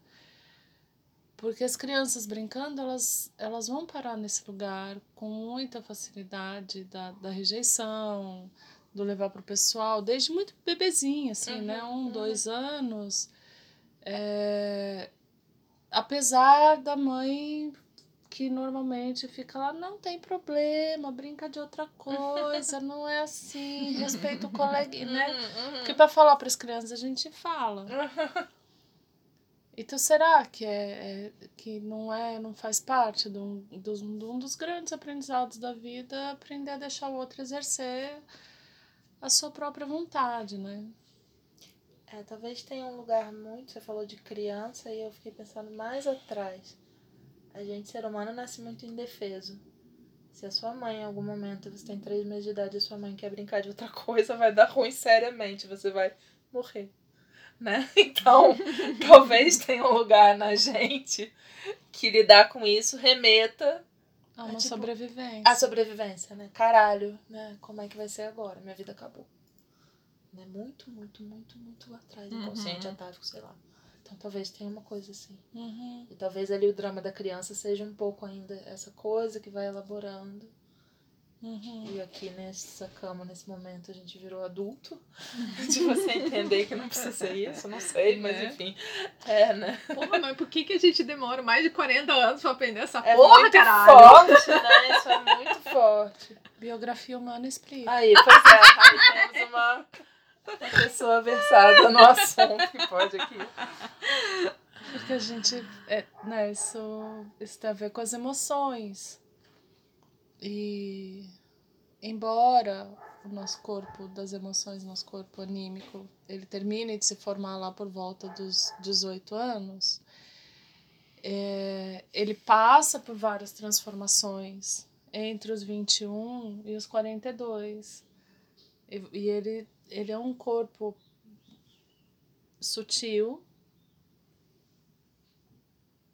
Porque as crianças brincando, elas, elas vão parar nesse lugar com muita facilidade da, da rejeição, do levar pro pessoal, desde muito bebezinho, assim, Uhum, né? Um, uhum. dois anos. É, apesar da mãe que normalmente fica lá, não tem problema, brinca de outra coisa, [laughs] não é assim, respeita o colega, né? Uhum, Porque para falar para as crianças a gente fala. [laughs] Então será que é, é- que não é, não faz parte de um dos, um dos grandes aprendizados da vida aprender a deixar o outro exercer a sua própria vontade, né? É, talvez tenha um lugar muito. Você falou de criança e eu fiquei pensando mais atrás. A gente, ser humano, nasce muito indefeso. Se a sua mãe, em algum momento, você tem três meses de idade e sua mãe quer brincar de outra [laughs] coisa, vai dar ruim seriamente. Você vai morrer. Né? [laughs] Então, talvez tenha um lugar na gente que lidar com isso remeta É uma tipo, sobrevivência. à sobrevivência, né? Caralho, né? Como é que vai ser agora? Minha vida acabou. Né? Muito, muito, muito, muito lá atrás. Uhum. Inconsciente, atávico, sei lá. Então talvez tenha uma coisa assim. Uhum. E talvez ali o drama da criança seja um pouco ainda essa coisa que vai elaborando. Uhum. E aqui nessa cama, nesse momento, a gente virou adulto. [laughs] De você entender que não precisa ser isso, não sei, mas Né? enfim. É, né? Porra, mas por que, que a gente demora mais de 40 anos pra aprender essa É porra, muito caralho? forte, né? [laughs] Isso é muito forte. Biografia humana explica. Aí, pois é, aí temos uma, uma pessoa versada no assunto que pode aqui. Porque a gente. É, né, isso, isso tem a ver com as emoções. E embora o nosso corpo das emoções, nosso corpo anímico, ele termine de se formar lá por volta dos 18 anos, é, ele passa por várias transformações entre os 21 e os 42. E, e ele, ele é um corpo sutil,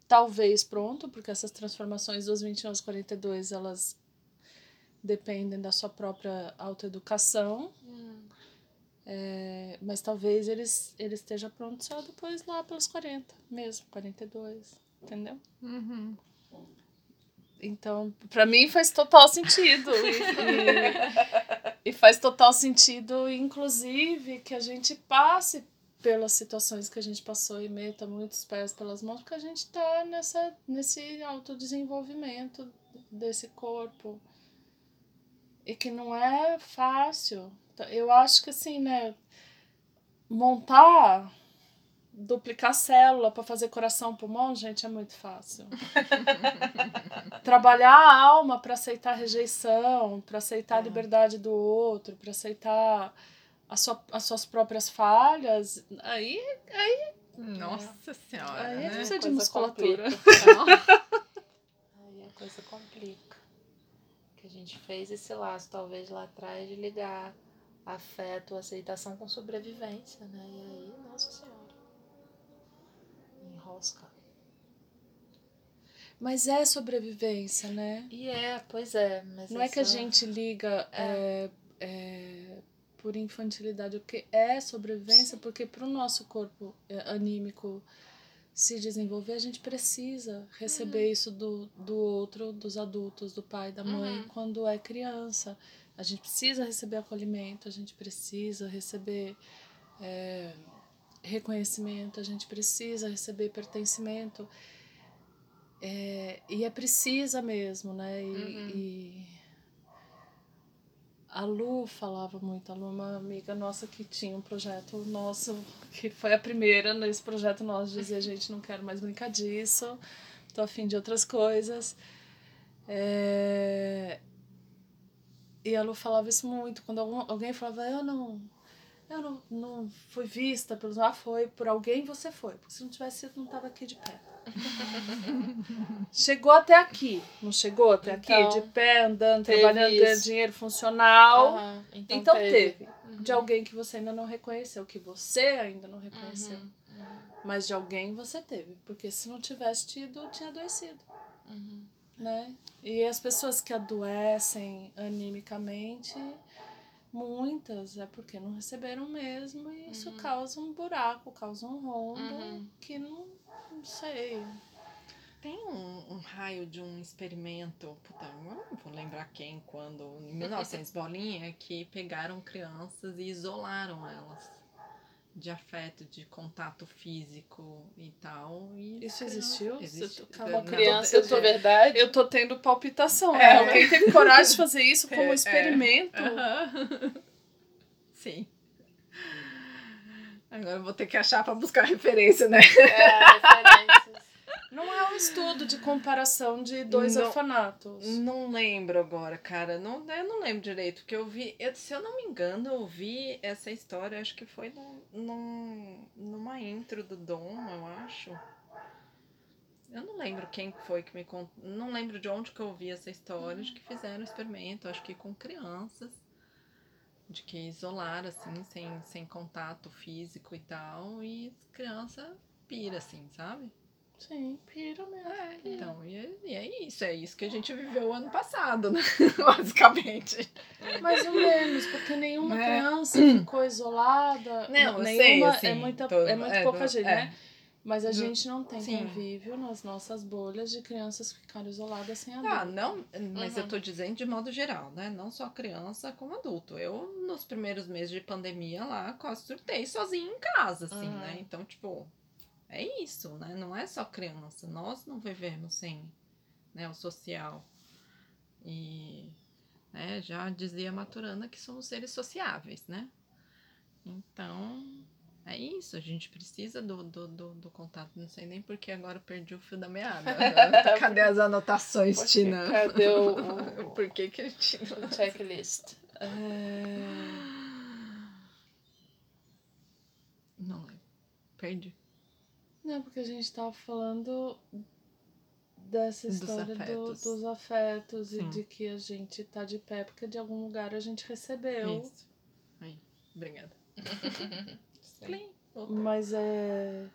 talvez pronto, porque essas transformações dos 21 aos 42, elas dependem da sua própria autoeducação, é, mas talvez eles, ele esteja pronto só depois lá pelos 40 mesmo, 42, entendeu? Uhum. Então, pra mim faz total sentido. E, e- e faz total sentido, inclusive, que a gente passe pelas situações que a gente passou e meta muitos pés pelas mãos, porque a gente tá nessa, nesse autodesenvolvimento desse corpo. E que não é fácil. Então, Eu acho que assim, né? Montar, duplicar célula para fazer coração pulmão, gente, é muito fácil [laughs] trabalhar a alma para aceitar a rejeição, para aceitar a liberdade do outro, para aceitar a sua, as suas próprias falhas, aí, Nossa senhora, aí né? precisa de Coisa musculatura. complica. [laughs] Aí a coisa complica. Que a gente fez esse laço, talvez lá atrás, de ligar afeto, aceitação com sobrevivência, né? E aí, nossa senhora. Enrosca. Mas é sobrevivência, né? E é, pois é. Mas Não é que a gente liga é, é, por infantilidade, o que é sobrevivência, porque para o nosso corpo é, anímico se desenvolver, a gente precisa receber isso do, do outro, dos adultos, do pai, da mãe, Uhum. quando é criança. A gente precisa receber acolhimento, a gente precisa receber é, reconhecimento, a gente precisa receber pertencimento. É, e é precisa mesmo, né? E, Uhum. e a Lu falava muito, a Lu é uma amiga nossa que tinha um projeto nosso, que foi a primeira nesse projeto nosso, dizer, gente, não quero mais brincar disso, tô afim de outras coisas. É, E a Lu falava isso muito, quando alguém falava, eu não, eu não, não fui vista pelos. Ah, foi, por alguém você foi, porque se não tivesse sido, não tava aqui de pé. Chegou até aqui, não chegou até aqui, Então, de pé, andando, trabalhando, ganhando dinheiro funcional. Aham, então, Então teve. teve. De alguém que você ainda não reconheceu, que você ainda não reconheceu. Uhum, Mas de alguém você teve. Porque se não tivesse tido, tinha adoecido. uhum. Né? E as pessoas que adoecem animicamente, muitas é porque não receberam mesmo. E isso causa um buraco, causa um rombo Uhum. que não, não sei. tem um, um raio de um experimento, puta, eu não vou lembrar quem, quando, em [laughs] 1900 bolinha, que pegaram crianças e isolaram elas de afeto, de contato físico e tal. E Isso existiu? Existe. Uma criança, Eu tô verdade. Eu tô tendo palpitação. É. né? Alguém teve coragem de fazer isso como [laughs] É, é. experimento. Aham. [laughs] Sim. Agora eu vou ter que achar pra buscar [laughs] referência, né? É, referências. Não é um estudo de comparação de dois Não. orfanatos. Não lembro agora, cara. Não, eu não lembro direito. Porque eu vi. eu- se eu não me engano, eu vi essa história, acho que foi num, num- numa intro do Dom, eu acho. Eu não lembro quem foi que me contou. Não lembro de onde que eu vi essa história de que fizeram experimento, acho que com crianças. De que isolaram, assim, sem, sem contato físico e tal. E criança pira, assim, sabe? Sim, pira mesmo. É, então, e é, e é isso, é isso que a gente viveu ano passado, né? [laughs] Basicamente. Mais ou menos, porque nenhuma Né? criança ficou isolada. Não, eu sei, nenhuma assim, é muita, tô- é muito é, pouca do- gente, é. né? Mas a Do- gente não tem Sim. convívio nas nossas bolhas de crianças que ficaram isoladas sem adulto. Ah, não, mas eu Uhum. tô dizendo de modo geral, né? Não só criança como adulto. Eu, nos primeiros meses de pandemia lá, quase surtei sozinha em casa, assim, Uhum. né? Então, tipo, é isso, né? Não é só criança. Nós não vivemos sem né, o social. E né, já dizia Maturana que somos seres sociáveis, né? Então, é isso. A gente precisa do, do, do, do contato. Não sei nem porque agora eu perdi o fio da meada. [laughs] Cadê as anotações, Porque Tina? Cadê o, [laughs] o, Por que que a gente... o [laughs] checklist? É... Não lembro. Perdi. Não, porque a gente tava falando dessa Dos história do- afetos. dos afetos e de que a gente tá de pé porque de algum lugar a gente recebeu. Isso. Aí, obrigada. Mas é.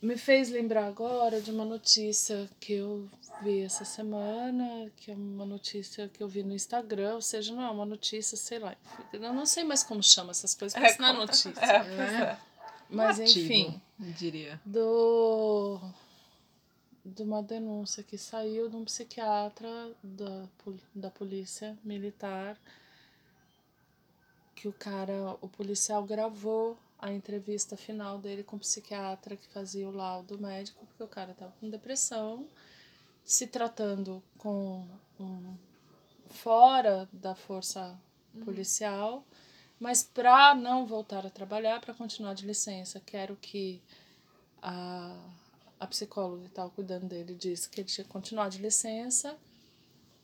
Me fez lembrar agora de uma notícia que eu vi essa semana, que é uma notícia que eu vi no Instagram, ou seja, não é uma notícia, sei lá. Eu não sei mais como chama essas coisas, porque isso não é notícia. É, Mas um artigo, enfim, diria. do de uma denúncia que saiu de um psiquiatra da, da polícia militar que o cara, o policial gravou a entrevista final dele com o psiquiatra que fazia o laudo médico, porque o cara tava com depressão, se tratando com um, fora da força policial, mas para não voltar a trabalhar, para continuar de licença, quero que a, a psicóloga que estava cuidando dele disse que ele tinha que continuar de licença,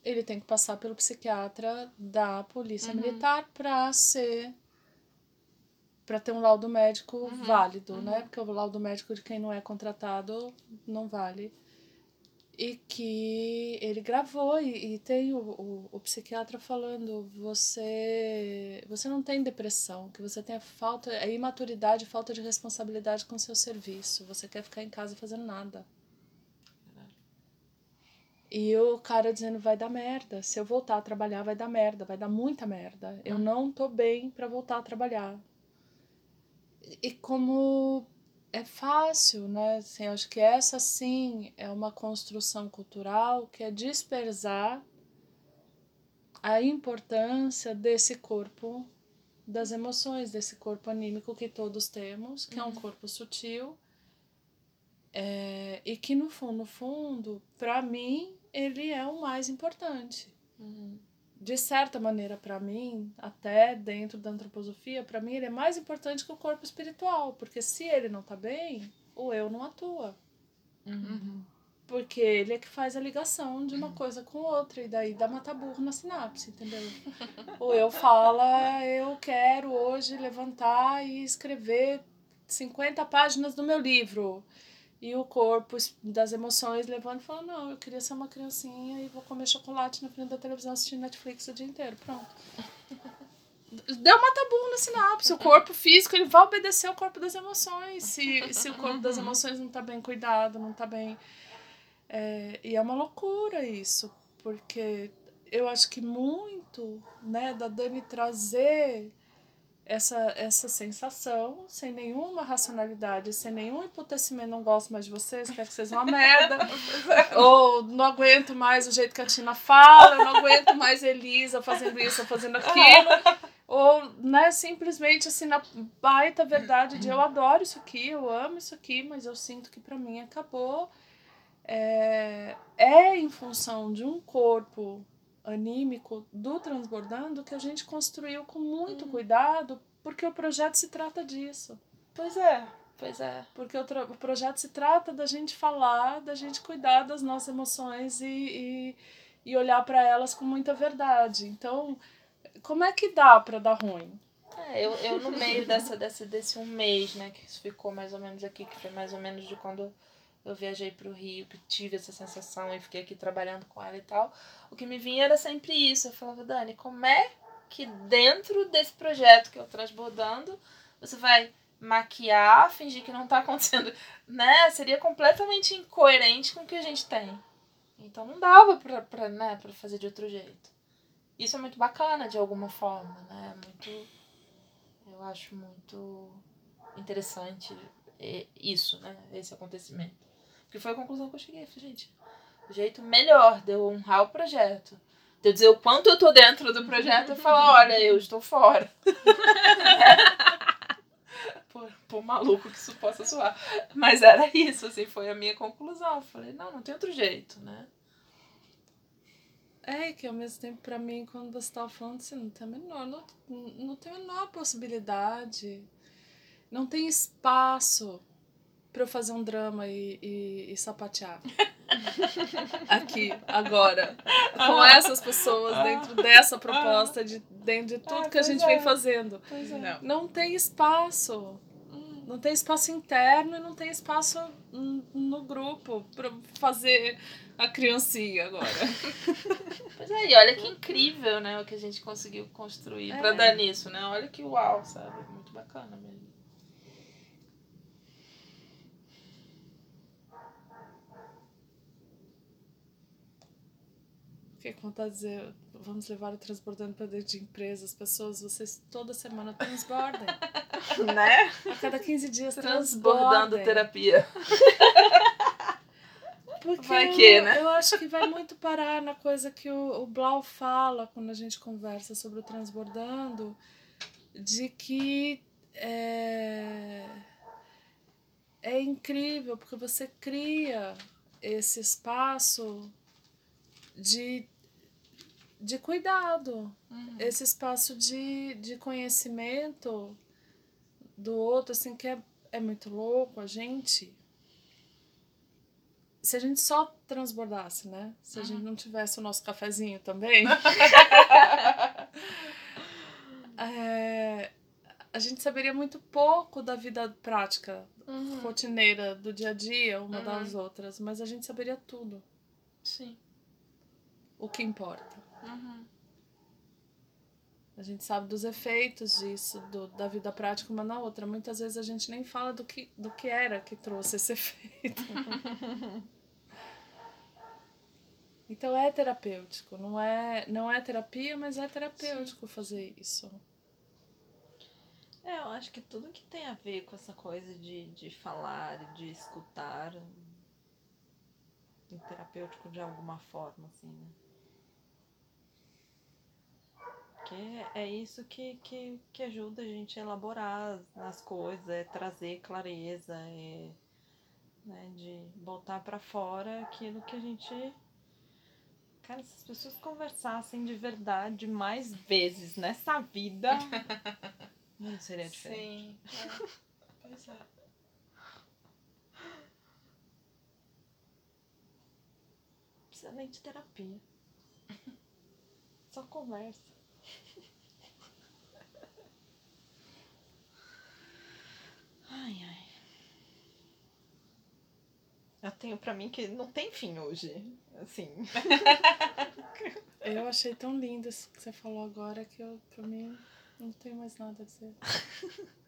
ele tem que passar pelo psiquiatra da polícia Uhum. militar para ser para ter um laudo médico Uhum, válido, uhum. né? Porque o laudo médico de quem não é contratado não vale. E que ele gravou e, e tem o, o, o psiquiatra falando, você você não tem depressão, que você tem a falta, é imaturidade, falta de responsabilidade com o seu serviço. Você quer ficar em casa fazendo nada. E o cara dizendo vai dar merda. Se eu voltar a trabalhar, vai dar merda, vai dar muita merda. Eu não tô bem pra voltar a trabalhar. E como é fácil, né? Assim, acho que essa sim é uma construção cultural que é dispersar a importância desse corpo das emoções, desse corpo anímico que todos temos, que é um corpo sutil. É, e que no fundo, no fundo, para mim, ele é o mais importante. Uhum. De certa maneira, para mim, até dentro da antroposofia, para mim ele é mais importante que o corpo espiritual, porque se ele não tá bem, o eu não atua. Uhum. Porque ele é que faz a ligação de uma coisa com outra, e daí dá mata-burro na sinapse, entendeu? o eu fala, eu quero hoje levantar e escrever 50 páginas do meu livro. E o corpo das emoções levanta e fala, não, eu queria ser uma criancinha e vou comer chocolate na frente da televisão assistindo Netflix o dia inteiro. Pronto. [laughs] Deu mata-burro na sinapse. O corpo físico, ele vai obedecer ao corpo das emoções. Se, se o corpo das emoções não tá bem cuidado, não tá bem... É, e é uma loucura isso, porque eu acho que muito, né, da Dani trazer essa, essa sensação, sem nenhuma racionalidade, sem nenhum emputecimento, não gosto mais de vocês, quero que vocês uma merda. [laughs] ou não aguento mais o jeito que a Tina fala, não aguento mais Elisa fazendo isso, fazendo aquilo. ou, né, simplesmente assim, na baita verdade de eu adoro isso aqui, eu amo isso aqui, mas eu sinto que para mim acabou. É, é em função de um corpo anímico do Transbordando que a gente construiu com muito hum. cuidado, porque o projeto se trata disso. Pois é, pois é. Porque o, o projeto se trata da gente falar, da gente cuidar das nossas emoções e, e, e olhar para elas com muita verdade. Então, como é que dá para dar ruim? É, eu, eu no meio dessa, dessa, desse um mês, né, que isso ficou mais ou menos aqui, que foi mais ou menos de quando eu viajei para o Rio, tive essa sensação e fiquei aqui trabalhando com ela e tal, o que me vinha era sempre isso. Eu falava, Dani, como é que dentro desse projeto que eu transbordando, você vai maquiar, fingir que não está acontecendo, [laughs] né? Seria completamente incoerente com o que a gente tem. Então não dava pra, pra, né, pra fazer de outro jeito. Isso é muito bacana de alguma forma, né? Muito. Eu acho muito interessante isso, né? Esse acontecimento. Que foi a conclusão que eu cheguei. Falei, gente, o jeito melhor de eu honrar o projeto, de eu dizer o quanto eu tô dentro do projeto, é falar, olha, eu estou fora. [laughs] por, por maluco que isso possa soar. Mas era isso, assim, foi a minha conclusão. Eu falei, não, não tem outro jeito, né? É, que ao mesmo tempo, para mim, quando você estava falando assim, não tem a menor, não, não tem a menor possibilidade, não tem espaço para eu fazer um drama e, e, e sapatear. [laughs] Aqui, agora. Com essas pessoas, dentro dessa proposta, de, dentro de tudo ah, que a gente é. vem fazendo. É. Não. não tem espaço. Hum. Não tem espaço interno e não tem espaço no grupo para fazer a criancinha agora. [laughs] Pois é, e olha que incrível, né, o que a gente conseguiu construir é. para dar nisso, né? Olha que uau, sabe? Muito bacana mesmo. Fiquei com vontade de dizer, vamos levar o transbordando para dentro de empresas, as pessoas, vocês toda semana transbordem. [laughs] né? A cada 15 dias transbordando transbordem. terapia. Porque vai que, eu, né? eu acho que vai muito parar na coisa que o, o Blau fala quando a gente conversa sobre o transbordando, de que é, é incrível, porque você cria esse espaço de de cuidado, uhum. esse espaço de, de conhecimento do outro, assim, que é, é muito louco, a gente. Se a gente só transbordasse, né? Se uhum. a gente não tivesse o nosso cafezinho também. [laughs] [laughs] é, a gente saberia muito pouco da vida prática, uhum. rotineira, do dia a dia, uma das outras, mas a gente saberia tudo. Sim. O que importa. Uhum. A gente sabe dos efeitos disso, do, da vida prática uma na outra. Muitas vezes a gente nem fala do que, do que era que trouxe esse [laughs] efeito. então é terapêutico. Não é, não é terapia, mas é terapêutico Sim. fazer isso. É, eu acho que tudo que tem a ver com essa coisa de, de falar, de escutar, é terapêutico de alguma forma, assim, né? Porque é isso que, que, que ajuda a gente a elaborar as coisas, é trazer clareza, é né, de botar para fora aquilo que a gente. Cara, se as pessoas conversassem de verdade mais vezes nessa vida, [laughs] não seria diferente. Sim. É. Pois é. Precisa nem de terapia. Só conversa. Ai, ai. Eu tenho pra mim que não tem fim hoje. Assim. eu achei tão lindo isso que você falou agora que eu, pra mim, não tenho mais nada a dizer. [laughs]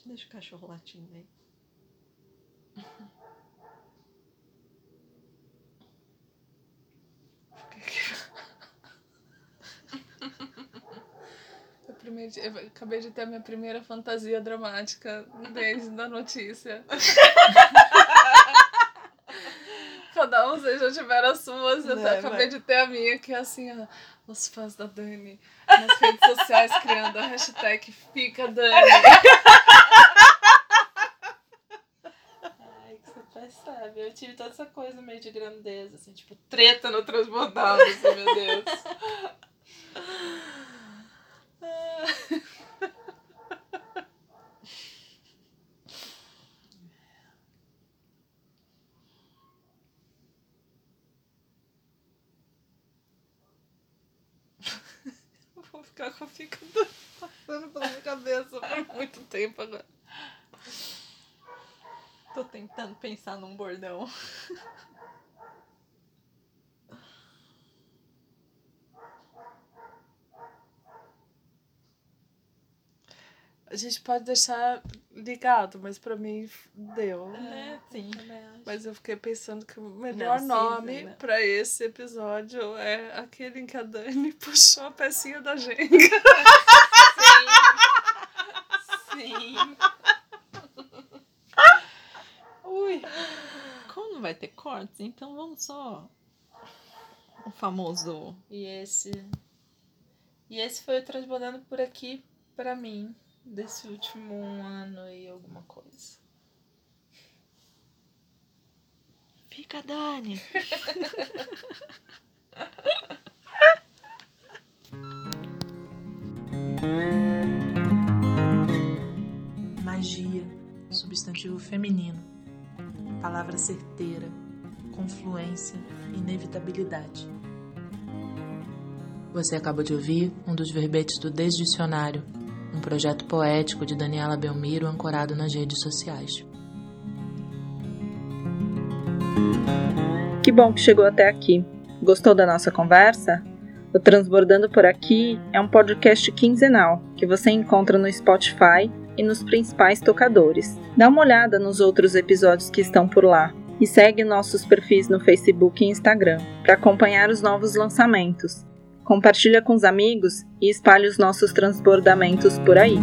gente. Deixa o cachorro latindo aí. Eu, acabei de ter a minha primeira fantasia dramática desde a notícia. [laughs] Cada um vocês já tiveram as suas, eu Né, acabei mas- de ter a minha, que é assim, ó, os fãs da Dani nas redes sociais criando a hashtag Fica Dani. [laughs] Ai, que percebe. Eu tive toda essa coisa meio de grandeza, assim, tipo, treta no transbordado, assim, meu Deus. [laughs] Vou ficar com Fica passando pela minha cabeça por muito tempo agora. Tô tentando pensar num bordão. A gente pode deixar ligado, mas pra mim deu. Né? Sim. Mas eu fiquei pensando que o melhor Não, sim, nome né? pra esse episódio é aquele em que a Dani [laughs] puxou a pecinha da Jenga. [laughs] Sim. Sim. Ui. Como não vai ter cortes, então vamos só. O famoso. E esse. E esse foi o Transbordando por aqui pra mim, desse último um ano e alguma coisa. Fica, Dani. [laughs] Magia, substantivo feminino. Palavra certeira, confluência, inevitabilidade. Você acabou de ouvir um dos verbetes do Desdicionário, um projeto poético de Daniela Belmiro ancorado nas redes sociais. Que bom que chegou até aqui. Gostou da nossa conversa? O Transbordando por Aqui é um podcast quinzenal que você encontra no Spotify e nos principais tocadores. Dá uma olhada nos outros episódios que estão por lá e segue nossos perfis no Facebook e Instagram para acompanhar os novos lançamentos. Compartilha com os amigos e espalhe os nossos transbordamentos por aí.